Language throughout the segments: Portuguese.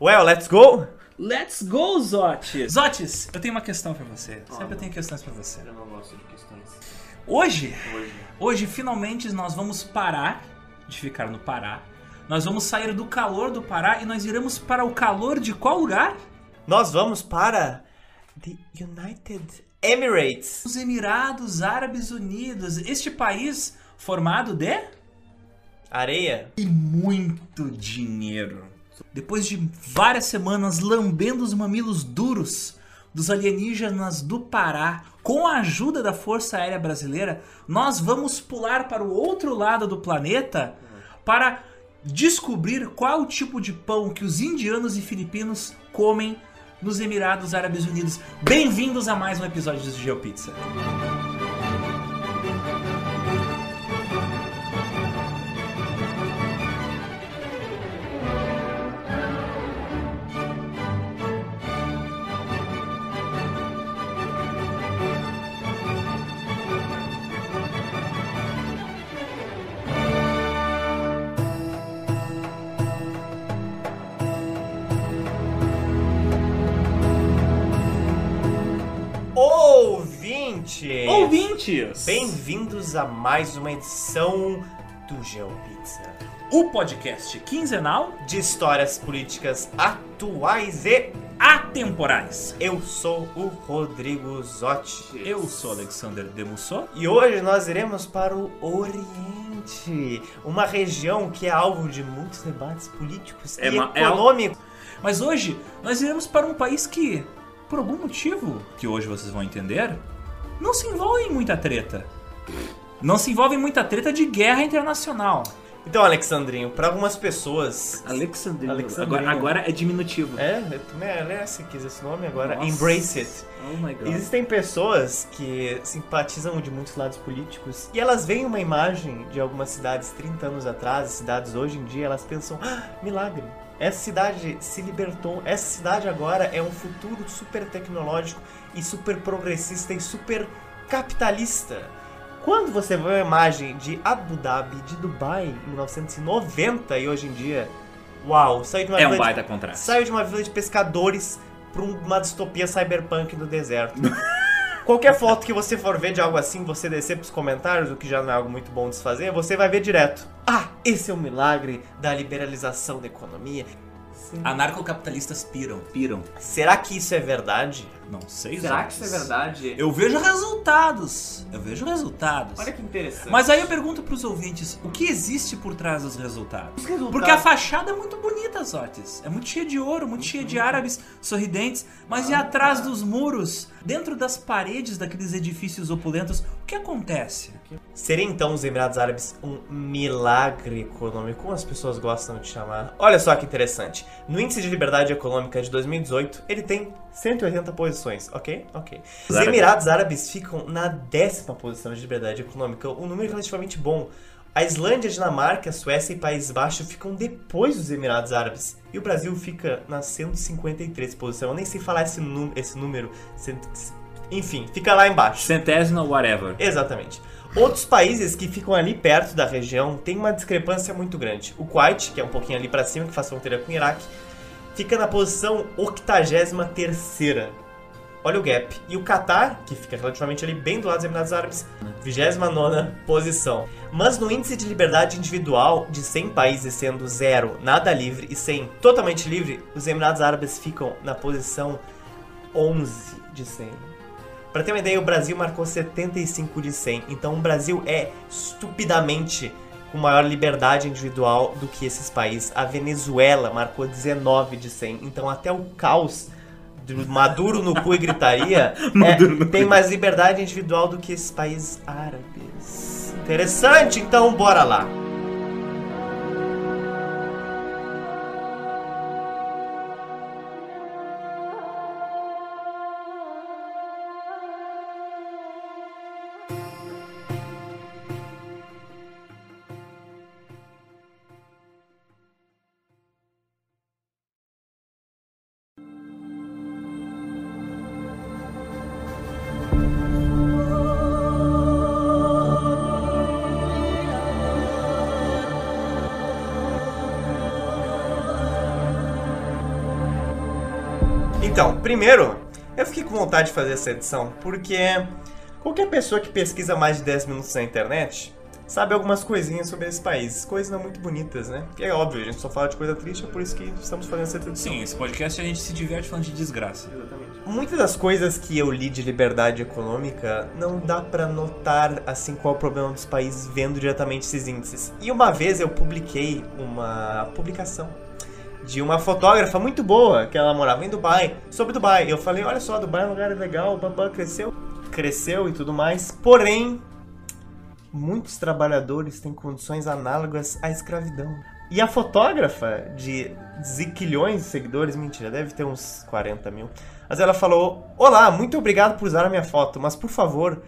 Well, let's go? Let's go, Zotes! Zotes, eu tenho uma questão pra você. Sempre eu tenho questões pra você. Eu não gosto de questões. Hoje, Hoje. hoje finalmente nós vamos parar de ficar no Pará. Nós vamos sair do calor do Pará e nós iremos para o calor de qual lugar? Nós vamos para the United Emirates. Os Emirados Árabes Unidos. Este país formado de Areia. e muito dinheiro. Depois de várias semanas lambendo os mamilos duros dos alienígenas do Pará, com a ajuda da Força Aérea Brasileira, nós vamos pular para o outro lado do planeta para descobrir qual o tipo de pão que os indianos e filipinos comem nos Emirados Árabes Unidos. Bem-vindos a mais um episódio do GeoPizza. Ouvintes! Ouvintes! Bem-vindos a mais uma edição do GeoPizza. O podcast quinzenal De histórias políticas atuais e atemporais. eu sou o Rodrigo Zotti. Eu sou Alexander Demussot. E hoje nós iremos para o Oriente, uma região que é alvo de muitos debates políticos É e uma- é al- econômicos. Mas hoje nós iremos para um país que, por algum motivo, que hoje vocês vão entender, não se envolve em muita treta. Não se envolve em muita treta de guerra internacional. Então, Alexandrinho, para algumas pessoas. Alexandrino. Alexandrino. Agora, agora é diminutivo. É, tu merece quis esse nome agora. Nossa. Embrace it. Oh my god. Existem pessoas que simpatizam de muitos lados políticos e elas veem uma imagem de algumas cidades 30 anos atrás, cidades hoje em dia, elas pensam: ah, milagre. Essa cidade se libertou. Essa cidade agora é um futuro super tecnológico e super progressista e super capitalista. Quando você vê uma imagem de Abu Dhabi, de Dubai, em 1990 e hoje em dia, uau, saiu de uma É um vila de- baita contraste. Saiu de uma vila de pescadores pra um- uma distopia cyberpunk no deserto. Qualquer foto que você for ver de algo assim, você descer pros comentários, o que já não é algo muito bom de se fazer, você vai ver direto. Ah, esse é o milagre da liberalização da economia. Anarcocapitalistas piram. Piram. Será que isso é verdade? Não sei, Será Zé. que isso é verdade? Eu vejo resultados. Eu vejo resultados. Olha que interessante. Mas aí eu pergunto pros ouvintes, o que existe por trás dos resultados? Os resultados- Porque a fachada é muito bonita, Zotes. É muito cheia de ouro, muito cheia de árabes sorridentes. Mas e atrás dos muros, dentro das paredes daqueles edifícios opulentos, o que acontece? Seria então os Emirados Árabes um milagre econômico, como as pessoas gostam de chamar? Olha só que interessante. No Índice de Liberdade Econômica de 2018, ele tem 180 posições, ok? Ok. Os. Emirados Árabes ficam na décima posição de liberdade econômica, um número relativamente bom. A Islândia, a Dinamarca, a Suécia e Países Baixos ficam depois dos Emirados Árabes. E o Brasil fica na 153 posição. Eu nem sei falar esse, esse número. Enfim, fica lá embaixo. Centésima, whatever. Exatamente. Outros países que ficam ali perto da região têm uma discrepância muito grande. O Kuwait, que é um pouquinho ali pra cima, que faz fronteira com o Iraque, fica na posição 83ª. Olha o gap. E o Catar, que fica relativamente ali bem do lado dos Emirados Árabes, 29ª posição. Mas no índice de liberdade individual, de 100 países sendo zero, nada livre e 100 totalmente livre, os Emirados Árabes ficam na posição 11 de 100. Pra ter uma ideia, o Brasil marcou 75 de 100. Então o Brasil é estupidamente com maior liberdade individual do que esses países. A Venezuela marcou 19 de 100. Então até o caos do Maduro no cu e gritaria é, tem mais liberdade individual do que esses países árabes. Interessante, então bora lá. Primeiro, eu fiquei com vontade de fazer essa edição porque qualquer pessoa que pesquisa mais de 10 minutos na internet sabe algumas coisinhas sobre esse país. Coisas não muito bonitas, né? E é óbvio, a gente só fala de coisa triste, é por isso que estamos fazendo essa edição. Sim, esse podcast a gente se diverte falando de desgraça. Muitas das coisas que eu li de liberdade econômica não dá pra notar assim qual é o problema dos países vendo diretamente esses índices. E uma vez eu publiquei uma publicação de uma fotógrafa muito boa que ela morava em Dubai, sobre Dubai. Eu falei, olha só, Dubai é um lugar legal, o Bambam cresceu, cresceu e tudo mais. Porém, muitos trabalhadores têm condições análogas à escravidão. E a fotógrafa de ziquilhões de seguidores, mentira, deve ter uns 40 mil. Mas ela falou: Olá, muito obrigado por usar a minha foto, mas por favor,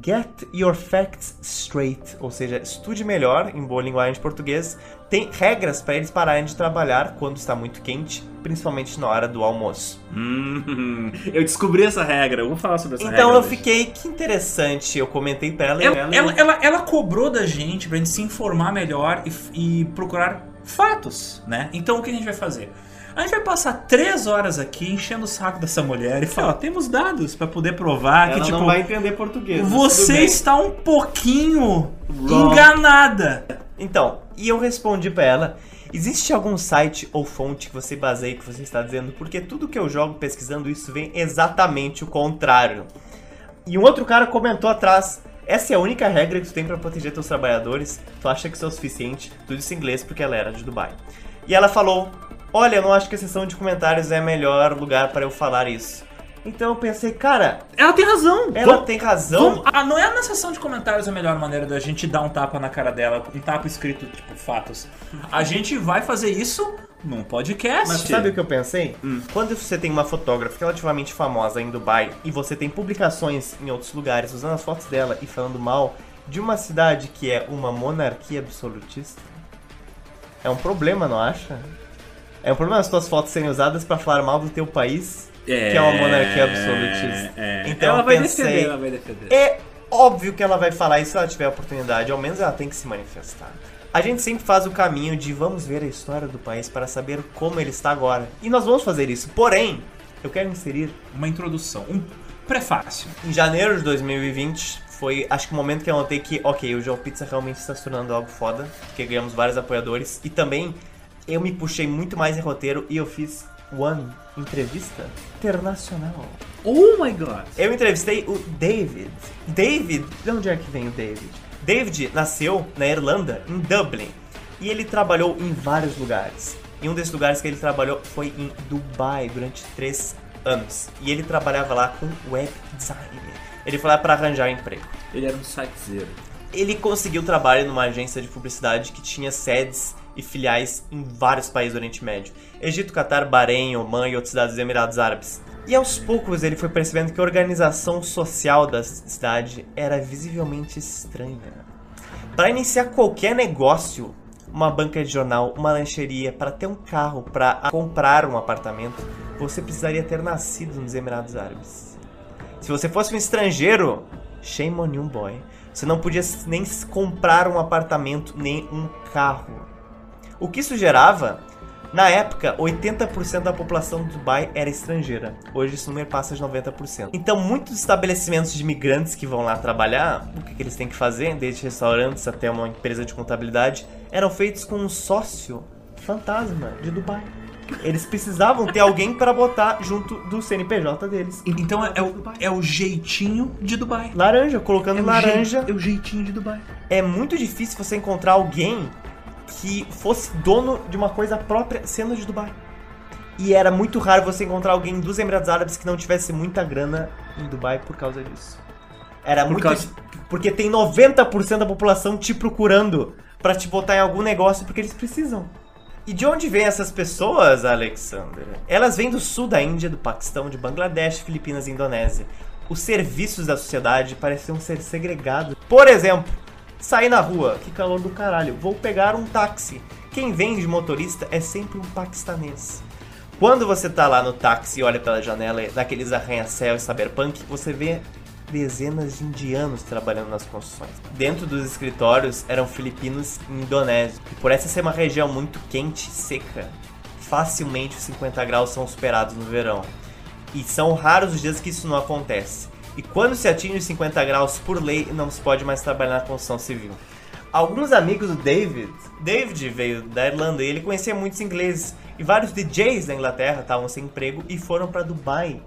get your facts straight. Ou seja, estude melhor, em boa linguagem de português. Tem regras para eles pararem de trabalhar quando está muito quente, principalmente na hora do almoço. Hum, eu descobri essa regra, eu vou falar sobre essa regra. Então eu hoje. fiquei, que interessante. Eu comentei pra ela e Ela, ela. ela, ela, ela cobrou da gente pra gente se informar melhor e, e procurar fatos, né? Então o que a gente vai fazer? A gente vai passar três horas aqui enchendo o saco dessa mulher e falar, ó, temos dados pra poder provar Ela que, tipo, não vai entender português. você está um pouquinho Wrong. enganada. Então, e eu respondi pra ela: existe algum site ou fonte que você baseia que você está dizendo? Porque tudo que eu jogo pesquisando isso vem exatamente o contrário. E um outro cara comentou atrás: essa é a única regra que tu tem pra proteger teus trabalhadores? Tu acha que isso é o suficiente? Tudo isso em inglês porque ela era de Dubai. E ela falou: Olha, eu não acho que a seção de comentários é o melhor lugar para eu falar isso. Então eu pensei, cara, Ela tem razão. ela Vamos- tem razão. vamos- ah, não é na seção de comentários a melhor maneira da gente dar um tapa na cara dela, um tapa escrito, tipo, fatos. A gente vai fazer isso num podcast. Mas sabe o que eu pensei? Quando você tem uma fotógrafa relativamente famosa em Dubai e você tem publicações em outros lugares usando as fotos dela e falando mal de uma cidade que é uma monarquia absolutista, é um problema, não acha? É um problema as suas fotos serem usadas pra falar mal do teu país, que é uma monarquia absolutista. é. Então ela eu vai pensei, defender, ela vai defender. É óbvio que ela vai falar isso se ela tiver a oportunidade, ao menos ela tem que se manifestar. A gente sempre faz o caminho de vamos ver a história do país para saber como ele está agora. E nós vamos fazer isso. Porém, eu quero inserir Uma introdução, um prefácio. em janeiro de 2020 foi acho que o momento que eu notei que, ok, o João Pizza realmente está se tornando algo foda, porque ganhamos vários apoiadores e também eu me puxei muito mais em roteiro e eu fiz One entrevista internacional. Oh my god. Eu entrevistei o David. David, de onde é que vem o David? David nasceu na Irlanda, em Dublin, e ele trabalhou em vários lugares. E um desses lugares que ele trabalhou foi em Dubai durante três anos. E ele trabalhava lá com web design. Ele foi lá para arranjar emprego. Ele era um sitezeiro. Ele conseguiu trabalho numa agência de publicidade que tinha sedes e filiais em vários países do Oriente Médio: Egito, Catar, Bahrein, Oman e outras cidades dos Emirados Árabes. E aos poucos ele foi percebendo que a organização social da cidade era visivelmente estranha. Para iniciar qualquer negócio, uma banca de jornal, uma lancheria, para ter um carro, para comprar um apartamento, você precisaria ter nascido nos Emirados Árabes. Se você fosse um estrangeiro, shame on you, boy. Você não podia nem comprar um apartamento, nem um carro. O que isso gerava? Na época, 80% da população do Dubai era estrangeira. Hoje esse número passa de 90%. Então, muitos estabelecimentos de imigrantes que vão lá trabalhar, o que, que eles têm que fazer, desde restaurantes até uma empresa de contabilidade, eram feitos com um sócio fantasma de Dubai. Eles precisavam ter alguém para botar junto do CNPJ deles. Então é, é o, é o jeitinho de Dubai. Laranja, colocando É laranja. jei- é o jeitinho de Dubai. é muito difícil você encontrar alguém que fosse dono de uma coisa própria sendo de Dubai. E era muito raro você encontrar alguém dos Emirados Árabes que não tivesse muita grana em Dubai por causa disso. Era Por muito causa- porque tem 90% da população te procurando pra te botar em algum negócio porque eles precisam. E de onde vêm essas pessoas, Alexander? Elas vêm do sul da Índia, do Paquistão, de Bangladesh, Filipinas e Indonésia. Os serviços da sociedade pareciam ser segregados. Por exemplo, sair na rua, que calor do caralho, vou pegar um táxi. Quem vem de motorista é sempre um paquistanês. Quando você tá lá no táxi e olha pela janela daqueles arranha-céu e cyberpunk, você vê dezenas de indianos trabalhando nas construções. Dentro dos escritórios eram filipinos e indonésios. E por essa ser uma região muito quente e seca, facilmente os 50 graus são superados no verão. E são raros os dias que isso não acontece. E quando se atinge os 50 graus por lei, não se pode mais trabalhar na construção civil. Alguns amigos do David, David veio da Irlanda e ele conhecia muitos ingleses. E vários DJs da Inglaterra estavam sem emprego e foram para Dubai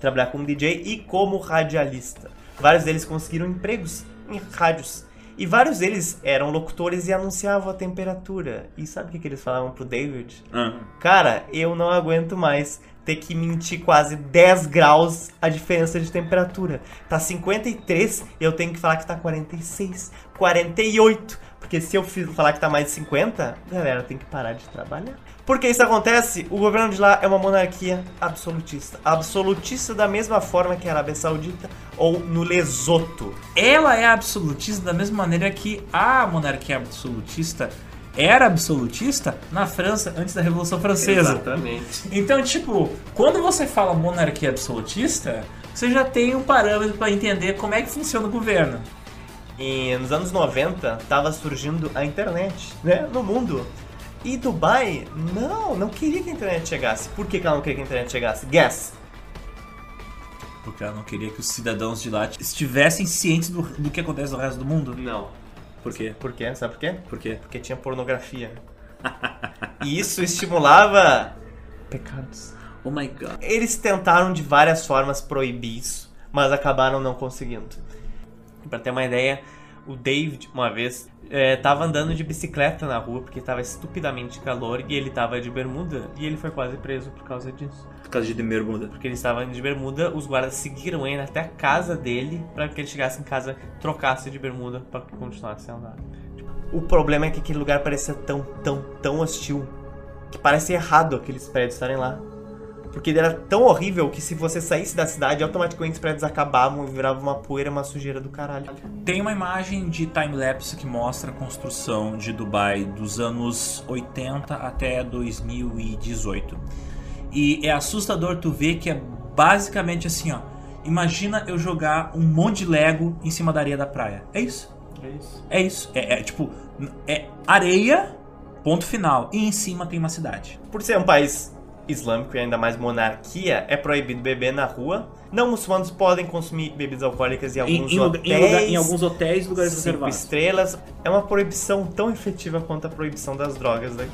trabalhar como DJ e como radialista. Vários deles conseguiram empregos em rádios. E vários deles eram locutores e anunciavam a temperatura. E sabe o que, que eles falavam pro David? Ah. Cara, eu não aguento mais ter que mentir quase 10 graus a diferença de temperatura. Tá 53 e eu tenho que falar que tá 46, 48. Porque se eu falar que tá mais de 50, galera, tem que parar de trabalhar. Porque isso acontece, o governo de lá é uma monarquia absolutista. Absolutista da mesma forma que a Arábia Saudita ou no Lesoto. Ela é absolutista da mesma maneira que a monarquia absolutista era absolutista na França antes da Revolução Francesa. Exatamente. Então, tipo, quando você fala monarquia absolutista, você já tem um parâmetro para entender como é que funciona o governo. E nos anos 90 tava surgindo a internet, né, no mundo. E Dubai, não, não queria que a internet chegasse. Por que, que ela não queria que a internet chegasse? Guess. Porque ela não queria que os cidadãos de lá estivessem cientes do, do que acontece no resto do mundo. Não. Por quê? Por quê? Sabe por quê? Por quê? Porque tinha pornografia. e isso estimulava pecados. Oh my god. Eles tentaram de várias formas proibir isso, mas acabaram não conseguindo. Pra ter uma ideia, o David, uma vez, eh, tava andando de bicicleta na rua porque tava estupidamente calor e ele tava de bermuda e ele foi quase preso por causa disso. Por causa de bermuda. Porque ele estava de bermuda, os guardas seguiram ele até a casa dele para que ele chegasse em casa, trocasse de bermuda para que continuasse a andar. O problema é que aquele lugar parecia tão, tão, tão hostil que parece errado aqueles prédios estarem lá. Porque ele era tão horrível que se você saísse da cidade, automaticamente os prédios acabavam e viravam uma poeira, uma sujeira do caralho. Tem uma imagem de time-lapse que mostra a construção de Dubai dos anos 80 até 2018. E é assustador tu ver que é basicamente assim, ó. Imagina eu jogar um monte de Lego em cima da areia da praia. É isso. É isso. É isso. É, é tipo, é areia, ponto final. E em cima tem uma cidade. Por ser um país islâmico e ainda mais monarquia, é proibido beber na rua. Não muçulmanos podem consumir bebidas alcoólicas em alguns hotéis. hotéis, lugares cinco estrelas. É uma proibição tão efetiva quanto a proibição das drogas daqui.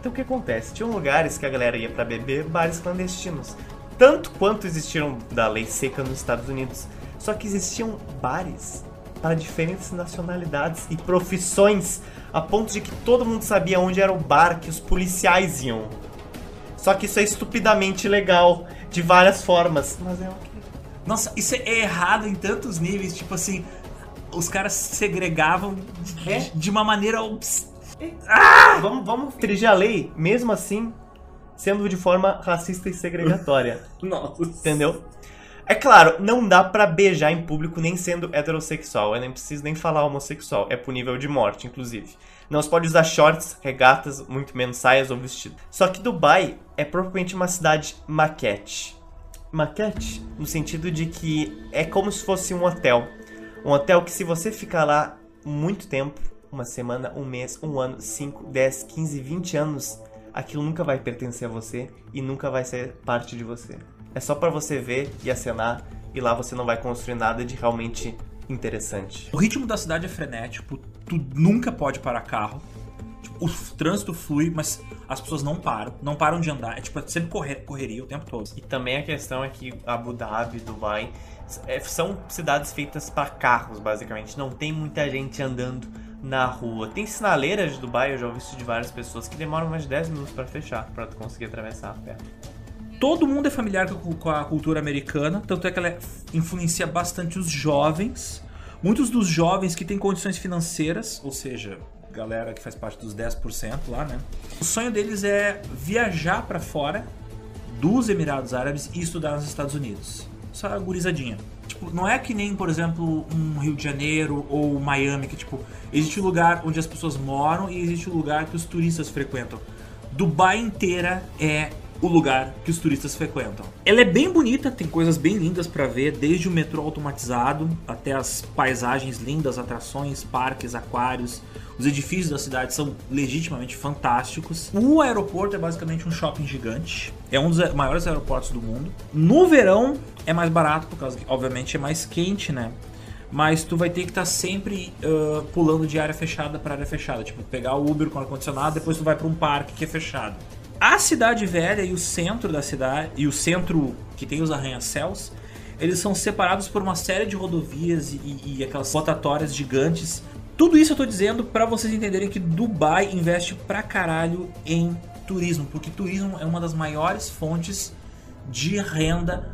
Então o que acontece? Tinham lugares que a galera ia pra beber, bares clandestinos. Tanto quanto existiram da lei seca nos Estados Unidos. Só que existiam bares para diferentes nacionalidades e profissões, a ponto de que todo mundo sabia onde era o bar que os policiais iam. Só que isso é estupidamente legal, de várias formas. Mas é ok. Nossa, isso é errado em tantos níveis. Tipo assim, os caras segregavam de, É? de uma maneira. obs- Vamos, vamos dirigir a lei, mesmo assim, sendo de forma racista e segregatória. Nossa. Entendeu? É claro, não dá pra beijar em público nem sendo heterossexual. Eu nem preciso nem falar homossexual. É punível de morte, inclusive. Não se pode usar shorts, regatas, muito menos saias ou vestido. Só que Dubai é propriamente uma cidade maquete. Maquete no sentido de que é como se fosse um hotel. Um hotel que se você ficar lá muito tempo, uma semana, um mês, um ano, 5, 10, 15, 20 anos, aquilo nunca vai pertencer a você e nunca vai ser parte de você. É só pra você ver e acenar e lá você não vai construir nada de realmente interessante. O ritmo da cidade é frenético, tu nunca pode parar carro. Tipo, o trânsito flui, mas as pessoas não param, não param de andar. É tipo, é sempre correr, correria o tempo todo. E também a questão é que Abu Dhabi, Dubai, é, são cidades feitas para carros, basicamente. Não tem muita gente andando na rua. Tem sinaleiras de Dubai, eu já ouvi isso de várias pessoas, que demoram mais de 10 minutos para fechar, para tu conseguir atravessar a pé. Todo mundo é familiar com com a cultura americana, tanto é que ela influencia bastante os jovens. Muitos dos jovens que têm condições financeiras, ou seja, galera que faz parte dos 10% lá, né? O sonho deles é viajar pra fora dos Emirados Árabes e estudar nos Estados Unidos. Essa gurizadinha. Tipo, não é que nem, por exemplo, um Rio de Janeiro ou Miami, que tipo, existe um lugar onde as pessoas moram e existe um lugar que os turistas frequentam. Dubai inteira é o lugar que os turistas frequentam. Ela é bem bonita, tem coisas bem lindas para ver, desde o metrô automatizado até as paisagens lindas, atrações, parques, aquários. Os edifícios da cidade são legitimamente fantásticos. O aeroporto é basicamente um shopping gigante. É um dos maiores aeroportos do mundo. No verão é mais barato, por causa que, obviamente, é mais quente, né? Mas tu vai ter que estar tá sempre uh, pulando de área fechada para área fechada. Tipo, pegar o Uber com ar-condicionado, depois tu vai para um parque que é fechado. A cidade velha e o centro da cidade, e o centro que tem os arranha-céus, eles são separados por uma série de rodovias e, e, aquelas rotatórias gigantes. Tudo isso eu tô dizendo para vocês entenderem que Dubai investe pra caralho em turismo, porque turismo é uma das maiores fontes de renda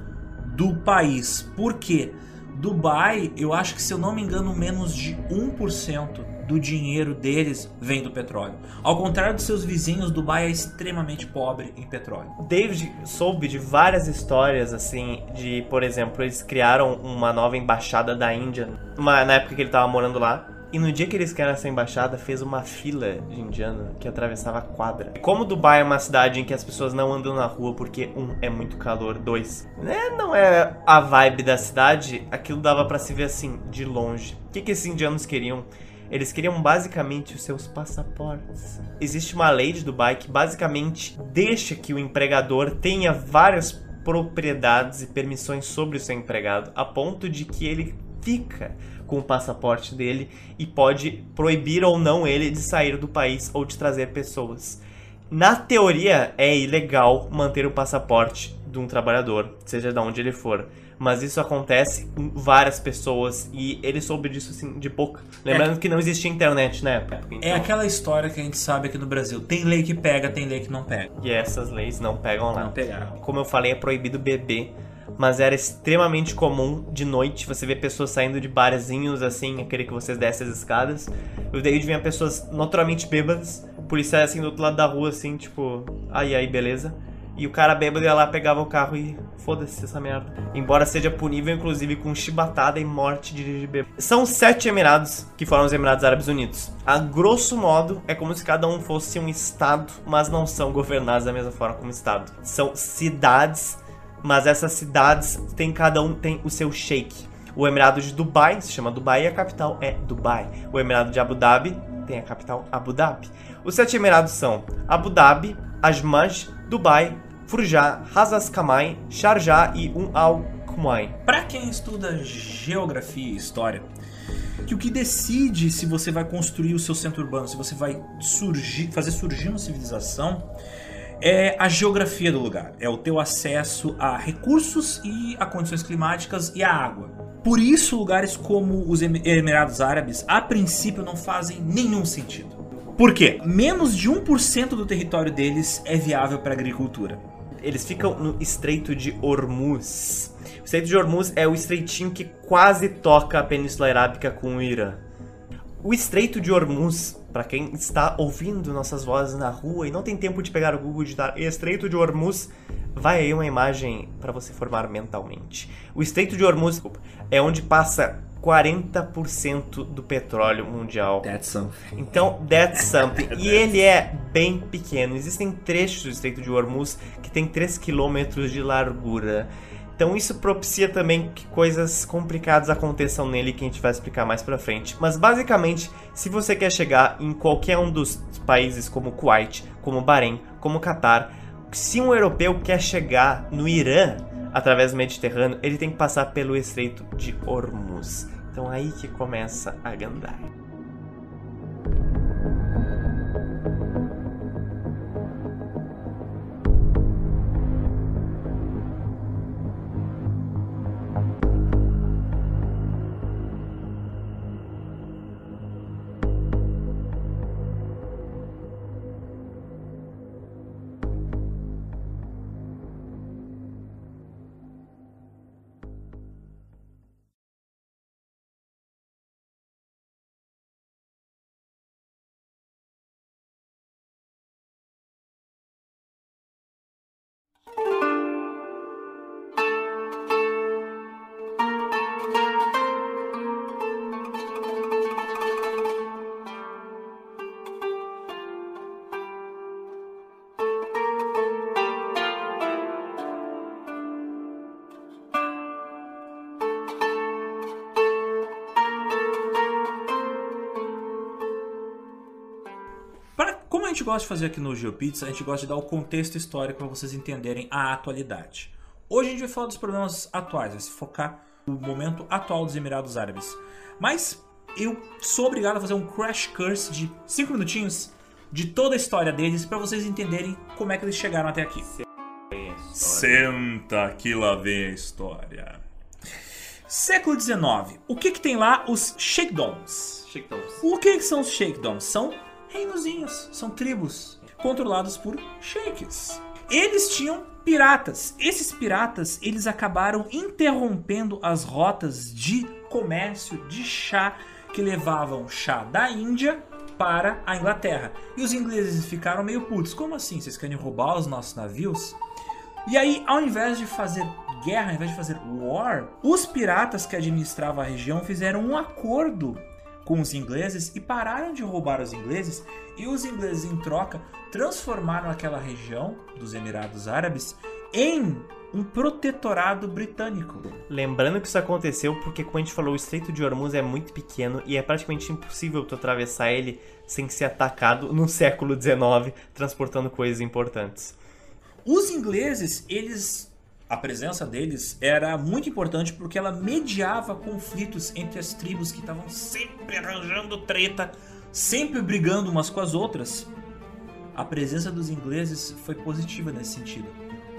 do país. Por quê? Dubai, eu acho que se eu não me engano, menos de 1% do dinheiro deles vem do petróleo. Ao contrário dos seus vizinhos, Dubai é extremamente pobre em petróleo. David soube de várias histórias assim, de, por exemplo, eles criaram uma nova embaixada da Índia, uma, na época que ele estava morando lá. E no dia que eles criaram essa embaixada, fez uma fila de indiano que atravessava a quadra. Como Dubai é uma cidade em que as pessoas não andam na rua porque, um, é muito calor, dois, né, não é a vibe da cidade, aquilo dava para se ver assim, de longe. O que, que esses indianos queriam? Eles queriam basicamente os seus passaportes. Existe uma lei de Dubai que basicamente deixa que o empregador tenha várias propriedades e permissões sobre o seu empregado, a ponto de que ele fica com o passaporte dele e pode proibir ou não ele de sair do país ou de trazer pessoas. Na teoria, é ilegal manter o passaporte de um trabalhador, seja de onde ele for mas isso acontece com várias pessoas e ele soube disso assim de pouco. Lembrando é, que não existia internet na época. Então. É aquela história que a gente sabe aqui no Brasil. Tem lei que pega, tem lei que não pega. E essas leis não pegam lá. Não pegaram. Como eu falei, é proibido beber mas era extremamente comum de noite você ver pessoas saindo de barzinhos assim, aquele que vocês descem as escadas. O David vinha pessoas naturalmente bêbadas, policiais assim do outro lado da rua, assim, tipo, aí aí, beleza. E o cara bêbado ia lá, pegava o carro e foda-se essa merda. Embora seja punível, inclusive, com chibatada e morte de dirigir bêbado. São sete Emirados que foram os Emirados Árabes Unidos. A grosso modo, é como se cada um fosse um estado, mas não são governados da mesma forma como estado. São cidades, mas essas cidades tem cada um tem o seu sheik. O Emirado de Dubai se chama Dubai e a capital é Dubai. O Emirado de Abu Dhabi tem a capital Abu Dhabi. Os sete Emirados são Abu Dhabi, Ajmaj, Dubai, Furja, Hazas Kamai, Sharjah e Um Al Kumain. Para quem estuda geografia e história, que o que decide se você vai construir o seu centro urbano, se você vai surgir, fazer surgir uma civilização, é a geografia do lugar, é o teu acesso a recursos e a condições climáticas e a água. Por isso, lugares como os Emirados Árabes, a princípio, não fazem nenhum sentido. Por quê? Menos de 1% do território deles é viável para agricultura eles ficam no Estreito de Hormuz. O Estreito de Hormuz é o estreitinho que quase toca a Península Arábica com o Irã. O Estreito de Hormuz, para quem está ouvindo nossas vozes na rua e não tem tempo de pegar o Google e digitar Estreito de Hormuz, vai aí uma imagem para você formar mentalmente. O Estreito de Hormuz é onde passa 40% do petróleo mundial. That's something. Então, that's something. e ele é bem pequeno. Existem trechos do Estreito de Hormuz que tem 3 km de largura. Então isso propicia também que coisas complicadas aconteçam nele que a gente vai explicar mais pra frente. Mas basicamente, se você quer chegar em qualquer um dos países como Kuwait, como Bahrein, como Catar, se um europeu quer chegar no Irã, através do Mediterrâneo, ele tem que passar pelo Estreito de Hormuz. Então aí que começa a gandaia. Gente gosta de fazer aqui no GeoPizza, a gente gosta de dar o contexto histórico para vocês entenderem a atualidade. Hoje a gente vai falar dos problemas atuais, vai se focar no momento atual dos Emirados Árabes. Mas eu sou obrigado a fazer um crash course de 5 minutinhos de toda a história deles para vocês entenderem como é que eles chegaram até aqui. Senta que lá vem a história. Século XIX. O que que tem lá? Os Sheikdoms. Sheikdoms. O que, que são os Sheikdoms? São reinozinhos, são tribos controlados por sheiks. Eles tinham piratas. Esses piratas, eles acabaram interrompendo as rotas de comércio de chá que levavam chá da Índia para a Inglaterra. E os ingleses ficaram meio putos. Como assim? Vocês querem roubar os nossos navios? E aí, ao invés de fazer guerra, ao invés de fazer war, os piratas que administravam a região fizeram um acordo com os ingleses e pararam de roubar os ingleses. E os ingleses, em troca, transformaram aquela região dos Emirados Árabes em um protetorado britânico. Lembrando que isso aconteceu porque, como a gente falou, o Estreito de Hormuz é muito pequeno e é praticamente impossível tu atravessar ele sem ser atacado no século XIX, transportando coisas importantes. Os ingleses, eles a presença deles era muito importante porque ela mediava conflitos entre as tribos que estavam sempre arranjando treta, sempre brigando umas com as outras. A presença dos ingleses foi positiva nesse sentido.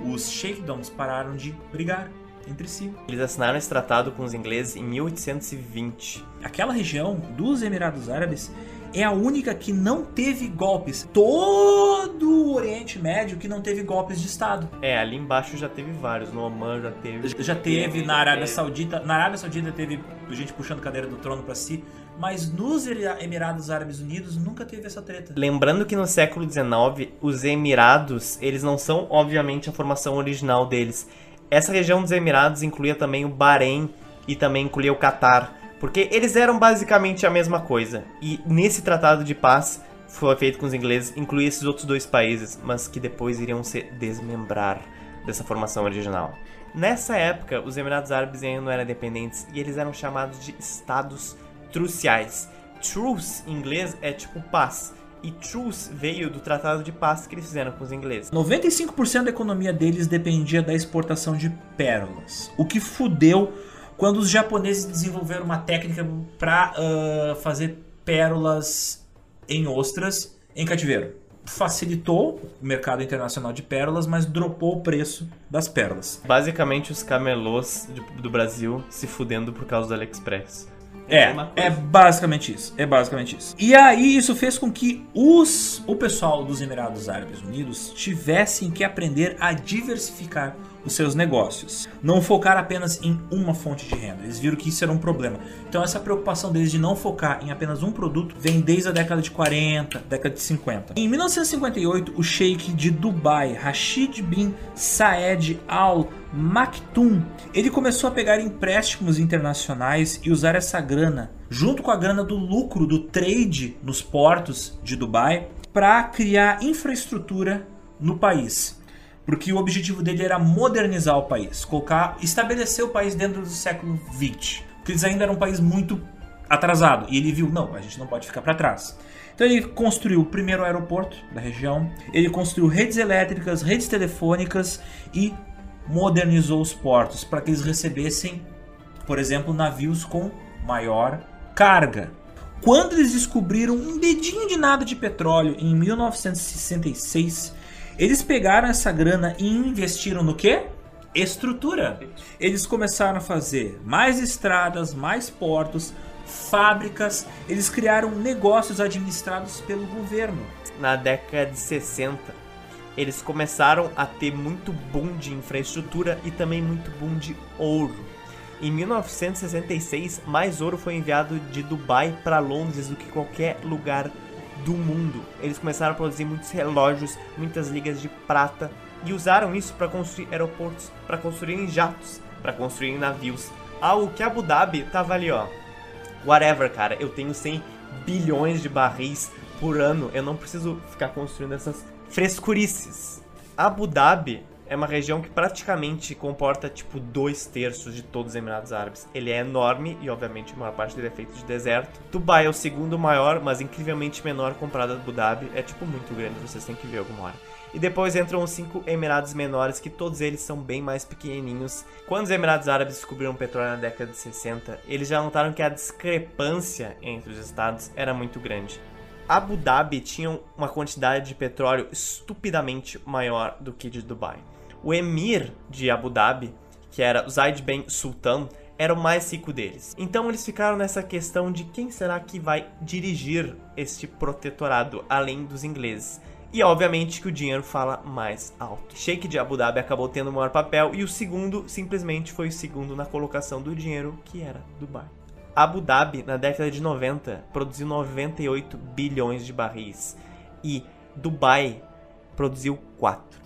Os sheikdoms pararam de brigar entre si. Eles assinaram esse tratado com os ingleses em 1820. Aquela região dos Emirados Árabes é a única que não teve golpes. Todo o Oriente Médio que não teve golpes de Estado. É, ali embaixo já teve vários. No Oman já teve. Já teve, na Arábia Saudita. Na Arábia Saudita teve gente puxando cadeira do trono para si. Mas nos Emirados Árabes Unidos nunca teve essa treta. Lembrando que no século XIX, os Emirados, eles não são, obviamente, a formação original deles. Essa região dos Emirados incluía também o Bahrein e também incluía o Catar. Porque eles eram basicamente a mesma coisa. E nesse tratado de paz foi feito com os ingleses, incluía esses outros dois países, mas que depois iriam se desmembrar dessa formação original. Nessa época, os Emirados Árabes ainda não eram dependentes e eles eram chamados de estados truciais. Truce em inglês é tipo paz. E truce veio do tratado de paz que eles fizeram com os ingleses. 95% da economia deles dependia da exportação de pérolas, o que fudeu quando os japoneses desenvolveram uma técnica para uh, fazer pérolas em ostras em cativeiro. Facilitou o mercado internacional de pérolas, mas dropou o preço das pérolas. Basicamente, os camelôs do Brasil se fudendo por causa do AliExpress. É, é basicamente isso. É basicamente isso. E aí isso fez com que os, o pessoal dos Emirados Árabes Unidos tivessem que aprender a diversificar os seus negócios. Não focar apenas em uma fonte de renda. Eles viram que isso era um problema. Então essa preocupação deles de não focar em apenas um produto vem desde a década de 40, década de 50. Em 1958, o sheik de Dubai, Rashid bin Saed Al Maktoum, ele começou a pegar empréstimos internacionais e usar essa grana junto com a grana do lucro do trade nos portos de Dubai para criar infraestrutura no país porque o objetivo dele era modernizar o país, colocar, estabelecer o país dentro do século XX, porque eles ainda eram um país muito atrasado e ele viu não, a gente não pode ficar para trás. Então ele construiu o primeiro aeroporto da região, ele construiu redes elétricas, redes telefônicas e modernizou os portos para que eles recebessem, por exemplo, navios com maior carga. Quando eles descobriram um dedinho de nada de petróleo em 1966, eles pegaram essa grana e investiram no quê? Estrutura. Eles começaram a fazer mais estradas, mais portos, fábricas. Eles criaram negócios administrados pelo governo. Na década de 60, eles começaram a ter muito boom de infraestrutura e também muito boom de ouro. Em 1966, mais ouro foi enviado de Dubai para Londres do que qualquer lugar do mundo. Eles começaram a produzir muitos relógios, muitas ligas de prata e usaram isso para construir aeroportos, para construir jatos, para construir navios. Algo que Abu Dhabi tava ali, ó. Whatever, cara, eu tenho 100 bilhões de barris por ano, eu não preciso ficar construindo essas frescurices. Abu Dhabi é uma região que praticamente comporta tipo dois terços de todos os Emirados Árabes. Ele é enorme e, obviamente, a maior parte dele é feito de deserto. Dubai é o segundo maior, mas incrivelmente menor comparado a Abu Dhabi. É tipo muito grande, vocês têm que ver alguma hora. E depois entram os cinco Emirados menores, que todos eles são bem mais pequenininhos. Quando os Emirados Árabes descobriram o petróleo na década de 60, eles já notaram que a discrepância entre os estados era muito grande. Abu Dhabi tinha uma quantidade de petróleo estupidamente maior do que de Dubai. O emir de Abu Dhabi, que era Zaid Ben Sultan, era o mais rico deles. Então eles ficaram nessa questão de quem será que vai dirigir este protetorado além dos ingleses. E obviamente que o dinheiro fala mais alto. Sheikh de Abu Dhabi acabou tendo o maior papel e o segundo simplesmente foi o segundo na colocação do dinheiro, que era Dubai. Abu Dhabi, na década de 90, produziu 98 bilhões de barris e Dubai produziu 4.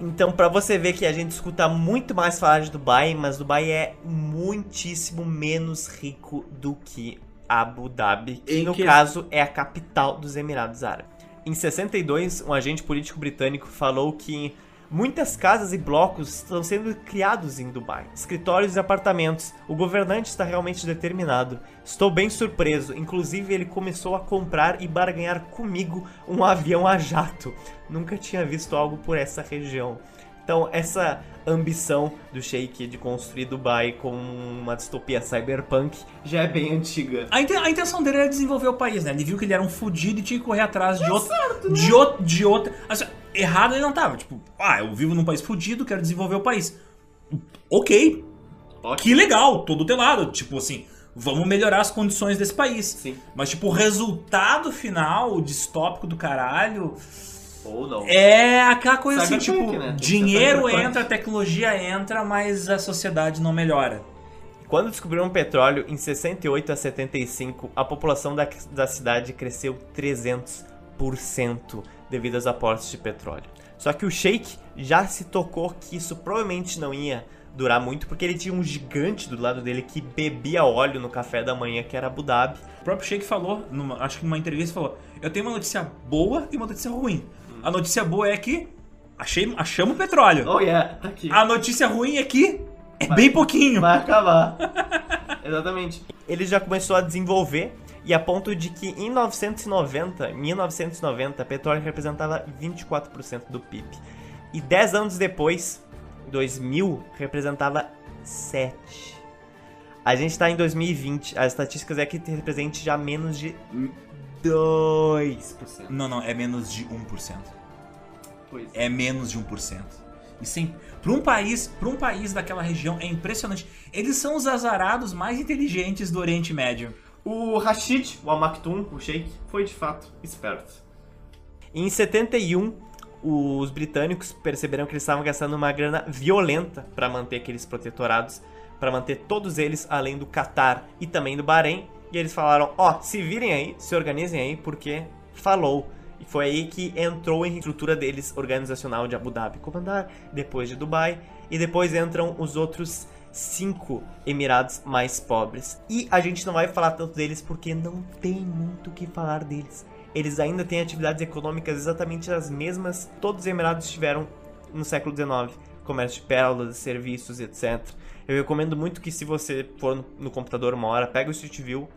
Então, para você ver que a gente escuta muito mais falar de Dubai, mas Dubai é muitíssimo menos rico do que Abu Dhabi, que Em no que- caso é a capital dos Emirados Árabes. Em 62, um agente político britânico falou que muitas casas e blocos estão sendo criados em Dubai, escritórios e apartamentos. O governante está realmente determinado. Estou bem surpreso. Inclusive, ele começou a comprar e barganhar comigo um avião a jato. Nunca tinha visto algo por essa região. Então, essa ambição do Sheikh de construir Dubai como uma distopia cyberpunk já é bem antiga. A, inten- a intenção dele era desenvolver o país, né? Ele viu que ele era um fudido e tinha que correr atrás de outro. De, outro de outra. Assim, errado ele não tava. Tipo, ah, eu vivo num país fudido, quero desenvolver o país. Ok. Que legal, todo teu lado. Tipo assim, vamos melhorar as condições desse país. Sim. Mas, tipo, o resultado final, o distópico do caralho, Ou não. é aquela coisa assim, Cyberpunk, tipo, né? Tem que ser dinheiro cyberpunk. entra, tecnologia entra, mas a sociedade não melhora. Quando descobriram petróleo em 68 a 75, a população da, da cidade cresceu 300% devido aos aportes de petróleo. Só que o Sheikh já se tocou que isso provavelmente não ia durar muito, porque ele tinha um gigante do lado dele que bebia óleo no café da manhã, que era Abu Dhabi. O próprio Sheik falou, numa- acho que numa entrevista, falou: Eu tenho uma notícia boa e uma notícia ruim. A notícia boa é que achei, achamos o petróleo. Oh yeah, tá aqui. A notícia ruim é que é bem pouquinho. Vai acabar. Exatamente. Ele já começou a desenvolver e a ponto de que em 990, 1990, petróleo representava 24% do PIB. E 10 anos depois, 2000, representava 7. A gente está em 2020, as estatísticas é que represente já menos de 2%. Não, não, é menos de 1%. Pois É menos de 1%. E sim, para um país, para um país daquela região é impressionante. Eles são os azarados mais inteligentes do Oriente Médio. O Rashid, o Al Maktoum, o Sheikh, foi de fato esperto. Em 71, os britânicos perceberam que eles estavam gastando uma grana violenta para manter aqueles protetorados, para manter todos eles, além do Catar e também do Bahrein. E eles falaram: ó, se virem aí, se organizem aí, porque falou. E foi aí que entrou em estrutura deles organizacional de Abu Dhabi, comandar, depois de Dubai, e depois entram os outros cinco Emirados mais pobres. E a gente não vai falar tanto deles porque não tem muito o que falar deles. Eles ainda têm atividades econômicas exatamente as mesmas todos os Emirados tiveram no século XIX. Comércio de pérolas, serviços, etc. Eu recomendo muito que se você for no- no computador uma hora, pega o Street View,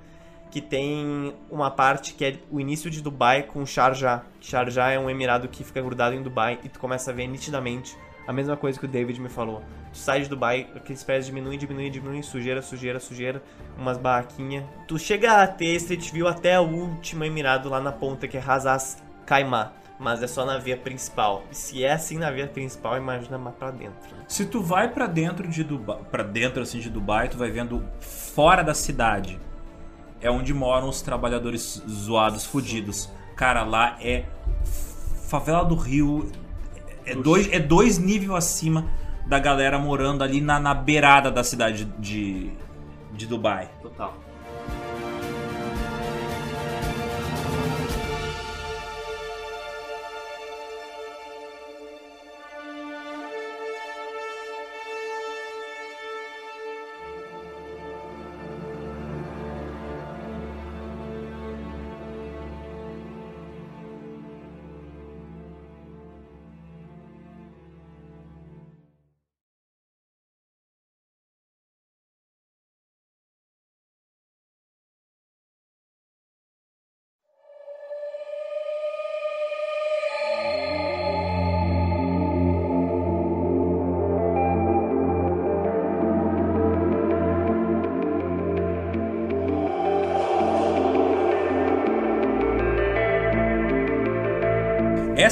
que tem uma parte que é o início de Dubai com Sharjah. Sharjah é um emirado que fica grudado em Dubai e tu começa a ver nitidamente a mesma coisa que o David me falou. Tu sai de Dubai, aqueles prédios diminuem, diminuem, diminuem, sujeira, sujeira, sujeira, umas barraquinhas. Tu chega a ter Street View até o último emirado lá na ponta, que é Razas Kaimá. Mas é só na via principal. E se é assim na via principal, imagina mais pra dentro. Se tu vai pra dentro de Dubai, para dentro assim de Dubai, tu vai vendo fora da cidade. É onde moram os trabalhadores zoados, fudidos. Cara, lá é favela do Rio, é dois, é dois níveis acima da galera morando ali na, na beirada da cidade de, de Dubai. Total.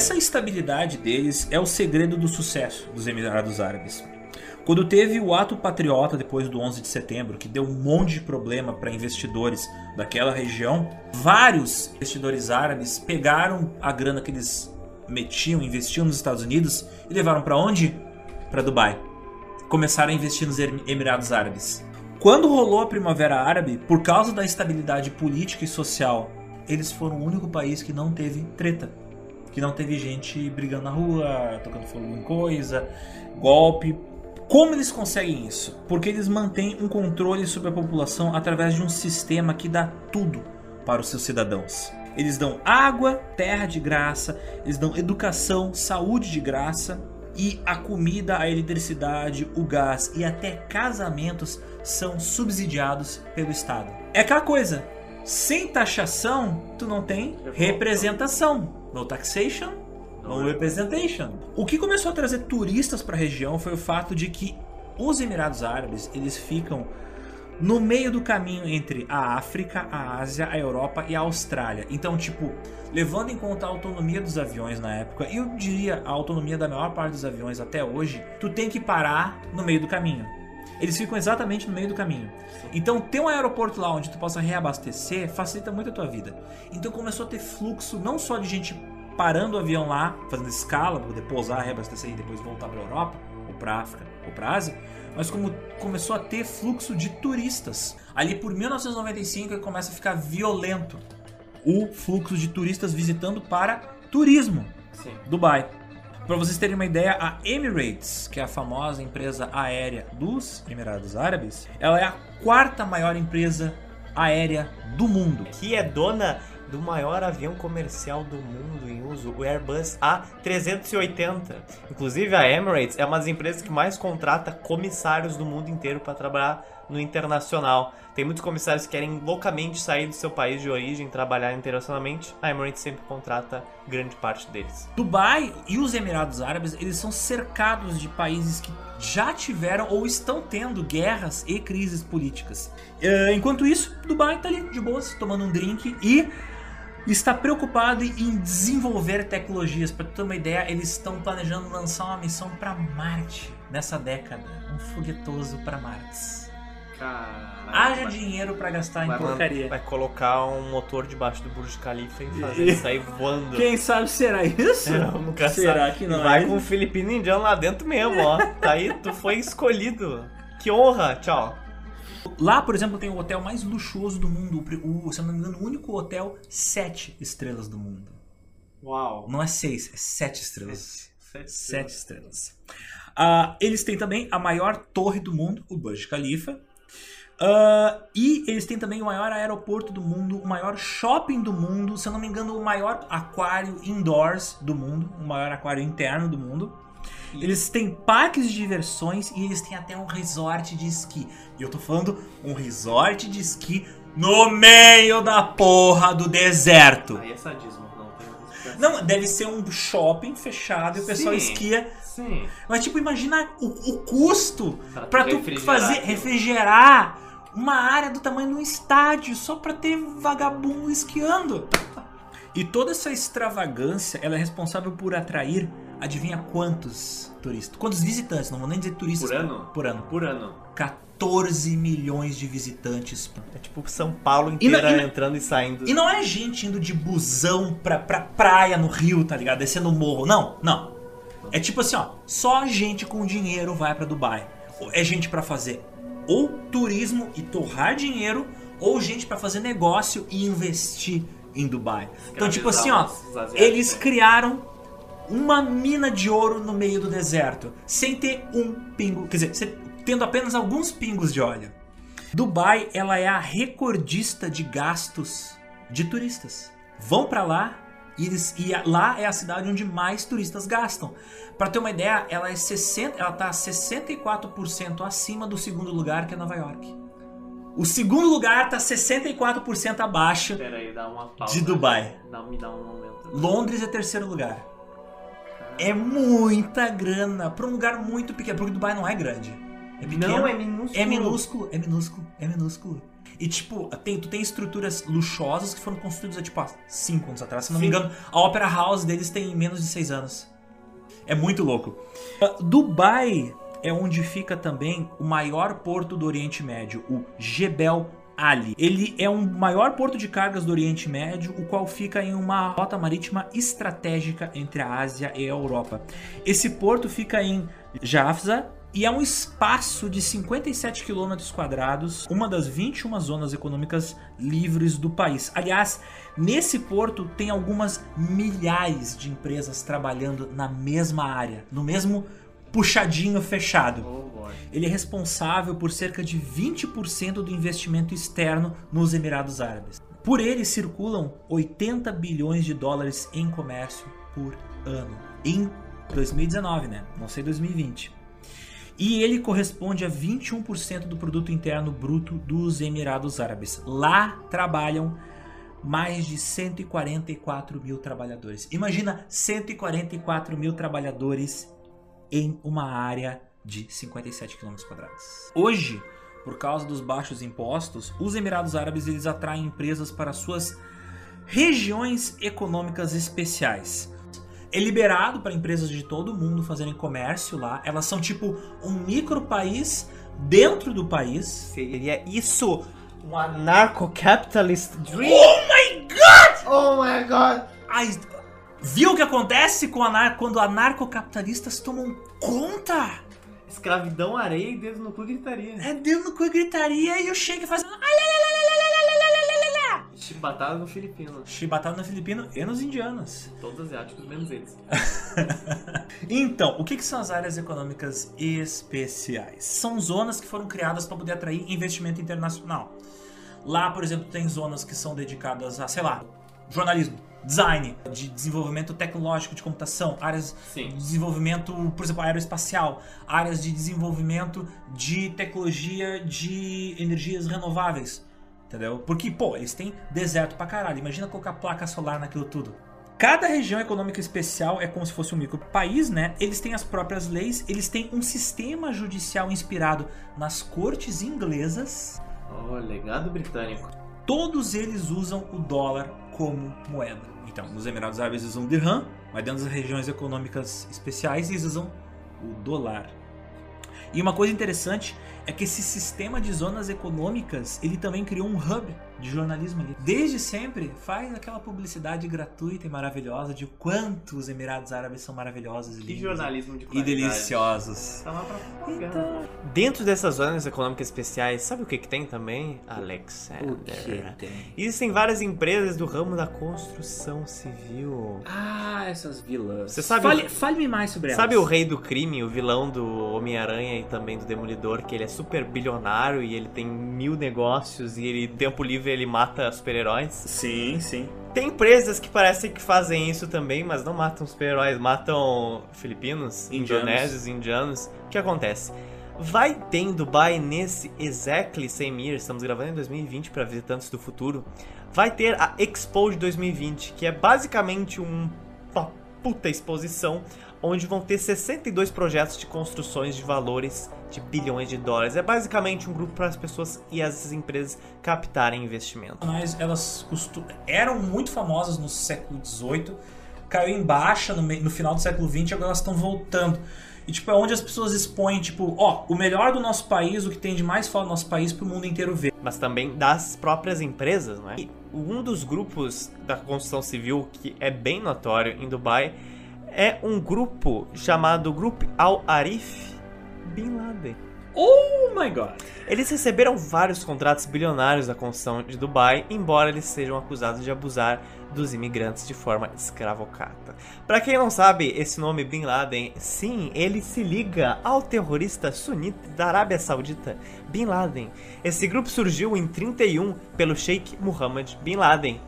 Essa estabilidade deles é o segredo do sucesso dos Emirados Árabes. Quando teve o ato patriota depois do 11 de setembro, que deu um monte de problema para investidores daquela região, vários investidores árabes pegaram a grana que eles metiam, investiam nos Estados Unidos e levaram para onde? Para Dubai. Começaram a investir nos Emirados Árabes. Quando rolou a Primavera Árabe, por causa da estabilidade política e social, eles foram o único país que não teve treta. Que não teve gente brigando na rua, tocando fogo em coisa, golpe. Como eles conseguem isso? Porque eles mantêm um controle sobre a população através de um sistema que dá tudo para os seus cidadãos. Eles dão água, terra de graça, eles dão educação, saúde de graça e a comida, a eletricidade, o gás e até casamentos são subsidiados pelo Estado. É aquela coisa, sem taxação, tu não tem representação. No taxation, no representation. O que começou a trazer turistas para a região foi o fato de que os Emirados Árabes, eles ficam no meio do caminho entre a África, a Ásia, a Europa e a Austrália. Então, tipo, levando em conta a autonomia dos aviões na época, e eu diria a autonomia da maior parte dos aviões até hoje, tu tem que parar no meio do caminho. Eles ficam exatamente no meio do caminho. Então, ter um aeroporto lá onde tu possa reabastecer facilita muito a tua vida. Então, começou a ter fluxo não só de gente parando o avião lá, fazendo escala para poder pousar, reabastecer e depois voltar para a Europa, ou para África, ou para Ásia, mas como começou a ter fluxo de turistas. Ali por 1995 começa a ficar violento o fluxo de turistas visitando para turismo Sim. Dubai. Para vocês terem uma ideia, a Emirates, que é a famosa empresa aérea dos Emirados Árabes, ela é a quarta maior empresa aérea do mundo. Que é dona do maior avião comercial do mundo em uso, o Airbus A380. Inclusive a Emirates é uma das empresas que mais contrata comissários do mundo inteiro para trabalhar no internacional. Tem muitos comissários que querem loucamente sair do seu país de origem, trabalhar internacionalmente. A Emirates sempre contrata grande parte deles. Dubai e os Emirados Árabes, eles são cercados de países que já tiveram ou estão tendo guerras e crises políticas. Eh, enquanto isso, Dubai está ali de boas, tomando um drink e está preocupado em desenvolver tecnologias. Para ter uma ideia, eles estão planejando lançar uma missão para Marte nessa década, um foguetoso para Marte. Caramba. Haja dinheiro para gastar vai, em porcaria. Vai colocar um motor debaixo do Burj Khalifa e fazer sair voando. Quem sabe será isso? Eu nunca será sabe. que não? Vai é com o Filipino Indiano lá dentro mesmo, ó. Tá aí, tu foi escolhido. Que honra, tchau. Lá, por exemplo, tem o hotel mais luxuoso do mundo. O, se eu não me engano, o único hotel sete estrelas do mundo. Uau. Não é seis, é sete estrelas. Sete, sete estrelas. Uh, eles têm também a maior torre do mundo, o Burj Khalifa. Uh, e eles têm também o maior aeroporto do mundo, o maior shopping do mundo, se eu não me engano, o maior aquário indoors do mundo, o maior aquário interno do mundo. Eles têm parques de diversões e eles têm até um resort de esqui. E eu tô falando um resort de esqui no meio da porra do deserto. Aí é sadismo, não tem Não, deve ser um shopping fechado e o pessoal sim, esquia. Sim. Mas tipo, imagina o, o custo pra tu fazer refrigerar uma área do tamanho de um estádio só pra ter vagabundo esquiando. E toda essa extravagância, ela é responsável por atrair Adivinha quantos turistas? Quantos visitantes? Não vou nem dizer turistas. Por ano? Por ano. Por ano. 14 milhões de visitantes. É tipo São Paulo inteira e não, e, entrando e saindo. E não é gente indo de busão pra, pra praia no Rio, tá ligado? Descendo o morro. Não, não. É tipo assim, ó. Só gente com dinheiro vai para Dubai. É gente para fazer ou turismo e torrar dinheiro, ou gente para fazer negócio e investir em Dubai. Então, tipo assim, ó. Eles criaram uma mina de ouro no meio do deserto, sem ter um pingo, quer dizer, tendo apenas alguns pingos de óleo. Dubai, ela é a recordista de gastos de turistas. Vão para lá e, eles, e lá é a cidade onde mais turistas gastam. Para ter uma ideia, ela é 60, ela tá 64% acima do segundo lugar, que é Nova York. O segundo lugar tá 64% abaixo aí, pausa, de Dubai. Dá, me dá um momento. Londres é terceiro lugar. É muita grana para um lugar muito pequeno, porque Dubai não é grande. É pequeno, não, é minúsculo. É minúsculo, é minúsculo, é minúsculo. E, tipo, tem, tu tem estruturas luxuosas que foram construídas há, tipo, há 5 anos atrás. Se não me Sim. engano, a Opera House deles tem menos de 6 anos. É muito louco. Uh, Dubai é onde fica também o maior porto do Oriente Médio, o Jebel Ali. Ele é um maior porto de cargas do Oriente Médio, o qual fica em uma rota marítima estratégica entre a Ásia e a Europa. Esse porto fica em Jafza e é um espaço de 57 quilômetros quadrados, uma das 21 zonas econômicas livres do país. Aliás, nesse porto tem algumas milhares de empresas trabalhando na mesma área, no mesmo puxadinho fechado. Oh. Ele é responsável por cerca de 20% do investimento externo nos Emirados Árabes. Por ele circulam 80 bilhões de dólares em comércio por ano. Em 2019, né? Não sei 2020. E ele corresponde a 21% do produto interno bruto dos Emirados Árabes. Lá trabalham mais de 144 mil trabalhadores. Imagina 144 mil trabalhadores em uma área de 57 km quadrados. Hoje, por causa dos baixos impostos, os Emirados Árabes eles atraem empresas para suas regiões econômicas especiais. É liberado para empresas de todo mundo fazerem comércio lá. Elas são tipo um micro país dentro do país. Seria isso um anarcho-capitalist dream? Oh my god! Oh my god! Ai, viu o que acontece com anar quando anarcocapitalistas tomam conta? Escravidão, areia e dedo no cu gritaria. É dentro do cu e gritaria e o Sheik fazendo. Chibatada no filipino. Chibatado no filipino e nos indianos. Todos asiáticos, menos eles. Então, o que, que são as áreas econômicas especiais? São zonas que foram criadas para poder atrair investimento internacional. Lá, por exemplo, tem zonas que são dedicadas a, sei lá, jornalismo, design, de desenvolvimento tecnológico de computação, áreas Sim. de desenvolvimento, por exemplo, aeroespacial, áreas de desenvolvimento de tecnologia de energias renováveis. Entendeu? Porque, pô, eles têm deserto pra caralho. Imagina colocar placa solar naquilo tudo. Cada região econômica especial é como se fosse um micro país, né? Eles têm as próprias leis, eles têm um sistema judicial inspirado nas cortes inglesas. Oh, legado britânico. Todos eles usam o dólar como moeda. Então, nos Emirados Árabes usam o dirham, mas dentro das regiões econômicas especiais eles usam o dólar. E uma coisa interessante é que esse sistema de zonas econômicas, ele também criou um hub de jornalismo ali. Desde sempre faz aquela publicidade gratuita e maravilhosa de quanto os Emirados Árabes são maravilhosos e lindos jornalismo de e qualidade. deliciosos. Tá lá pra Então, Dentro dessas zonas econômicas especiais, sabe o que, que tem também? Alexander. o que tem? Existem várias empresas do ramo da construção civil. Ah, essas vilas. Você sabe Fale, o- fale-me mais sobre Sabe elas. o rei do crime, o vilão do Homem-Aranha e também do Demolidor, que ele é super bilionário e ele tem mil negócios e ele, tempo livre, ele mata super-heróis? Sim, sim. Tem empresas que parecem que fazem isso também, mas não matam super-heróis, matam filipinos, Indianos. indonésios, indianos. O que acontece? Vai ter em Dubai nesse exactly same year, estamos gravando em 2020 para visitantes do futuro, vai ter a Expo de 2020, que é basicamente um- uma puta exposição onde vão ter 62 projetos de construções de valores de bilhões de dólares. É basicamente um grupo para as pessoas e as empresas captarem investimento. Mas elas costu- eram muito famosas no século XVIII, caiu em baixa no, no final do século XX e agora elas estão voltando. E tipo, é onde as pessoas expõem, tipo, ó, o melhor do nosso país, o que tem de mais foda no nosso país pro mundo inteiro ver. mas também das próprias empresas, não é? E um dos grupos da construção civil que é bem notório em Dubai é um grupo chamado Grupo Al Arif Bin Laden. Oh my god. Eles receberam vários contratos bilionários da construção de Dubai, embora eles sejam acusados de abusar dos imigrantes de forma escravocrata. Pra quem não sabe, esse nome Bin Laden, sim, ele se liga ao terrorista sunita da Arábia Saudita, Bin Laden. Esse grupo surgiu em 31 pelo Sheikh Mohammed Bin Laden,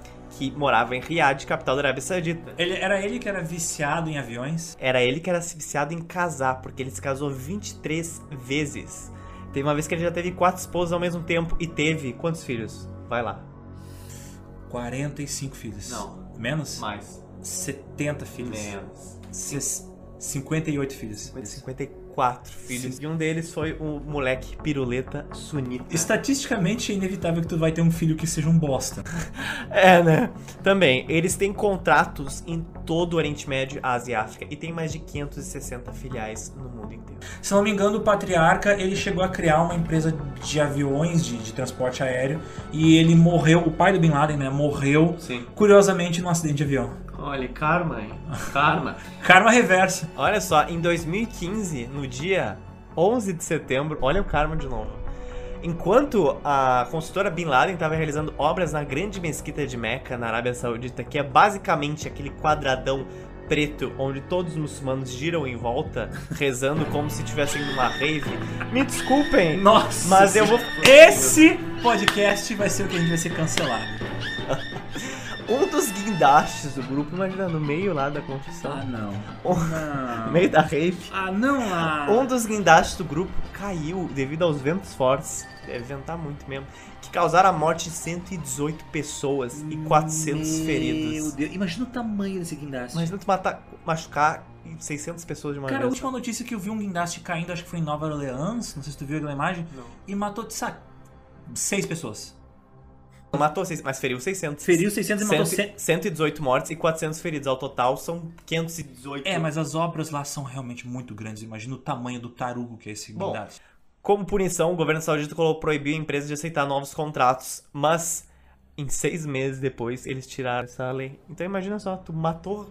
que morava em Riyadh, capital da Arábia Saudita. Ele, era ele que era viciado em aviões. Era ele que era viciado em casar, porque ele se casou 23 vezes. Teve uma vez que ele já teve quatro esposas ao mesmo tempo e teve quantos filhos? Vai lá. 45 filhos. Não. Menos? Mais. 70 filhos. Menos. Ses- 58 filhos. 54 filhos. E um deles foi o moleque piruleta sunita. Estatisticamente é inevitável que tu vai ter um filho que seja um bosta. É, né? Também, eles têm contratos em todo o Oriente Médio, Ásia e África. E tem mais de 560 filiais no mundo inteiro. Se não me engano, o patriarca ele chegou a criar uma empresa de aviões de, de transporte aéreo e ele morreu, o pai do Bin Laden, né, morreu Sim. curiosamente num acidente de avião. Olha, karma, hein? Karma. Karma reversa. Olha só, em 2015, no dia 11 de setembro, olha o karma de novo. Enquanto a consultora Bin Laden estava realizando obras na grande mesquita de Meca, na Arábia Saudita, que é basicamente aquele quadradão preto onde todos os muçulmanos giram em volta, rezando como se estivessem numa rave. Me desculpem, Nossa. mas eu vou. Esse podcast vai ser o que a gente vai ser cancelado. Um dos guindastes do grupo, imagina, no meio lá da construção, Ah, não. no meio da rave. Ah, não. Ah. Um dos guindastes do grupo caiu devido aos ventos fortes, deve ventar muito mesmo, que causaram a morte de 118 pessoas e 400 Meu feridos. Deus. Imagina o tamanho desse guindaste. Imagina tu matar, machucar 600 pessoas de uma Cara, a vez. última notícia que eu vi um guindaste caindo, acho que foi em Nova Orleans, não sei se tu viu aquela imagem, Não. e matou, sabe, seis pessoas. Matou, seis- mas feriu 600. Feriu 600 e matou Cento- 100. 118 mortes e 400 feridos. Ao total são 518. É, mas as obras lá são realmente muito grandes. Imagina o tamanho do tarugo que é esse Bom. Como punição, o governo saudita colocou- proibiu a empresa de aceitar novos contratos, mas em seis meses depois eles tiraram essa lei. Então imagina só, tu matou,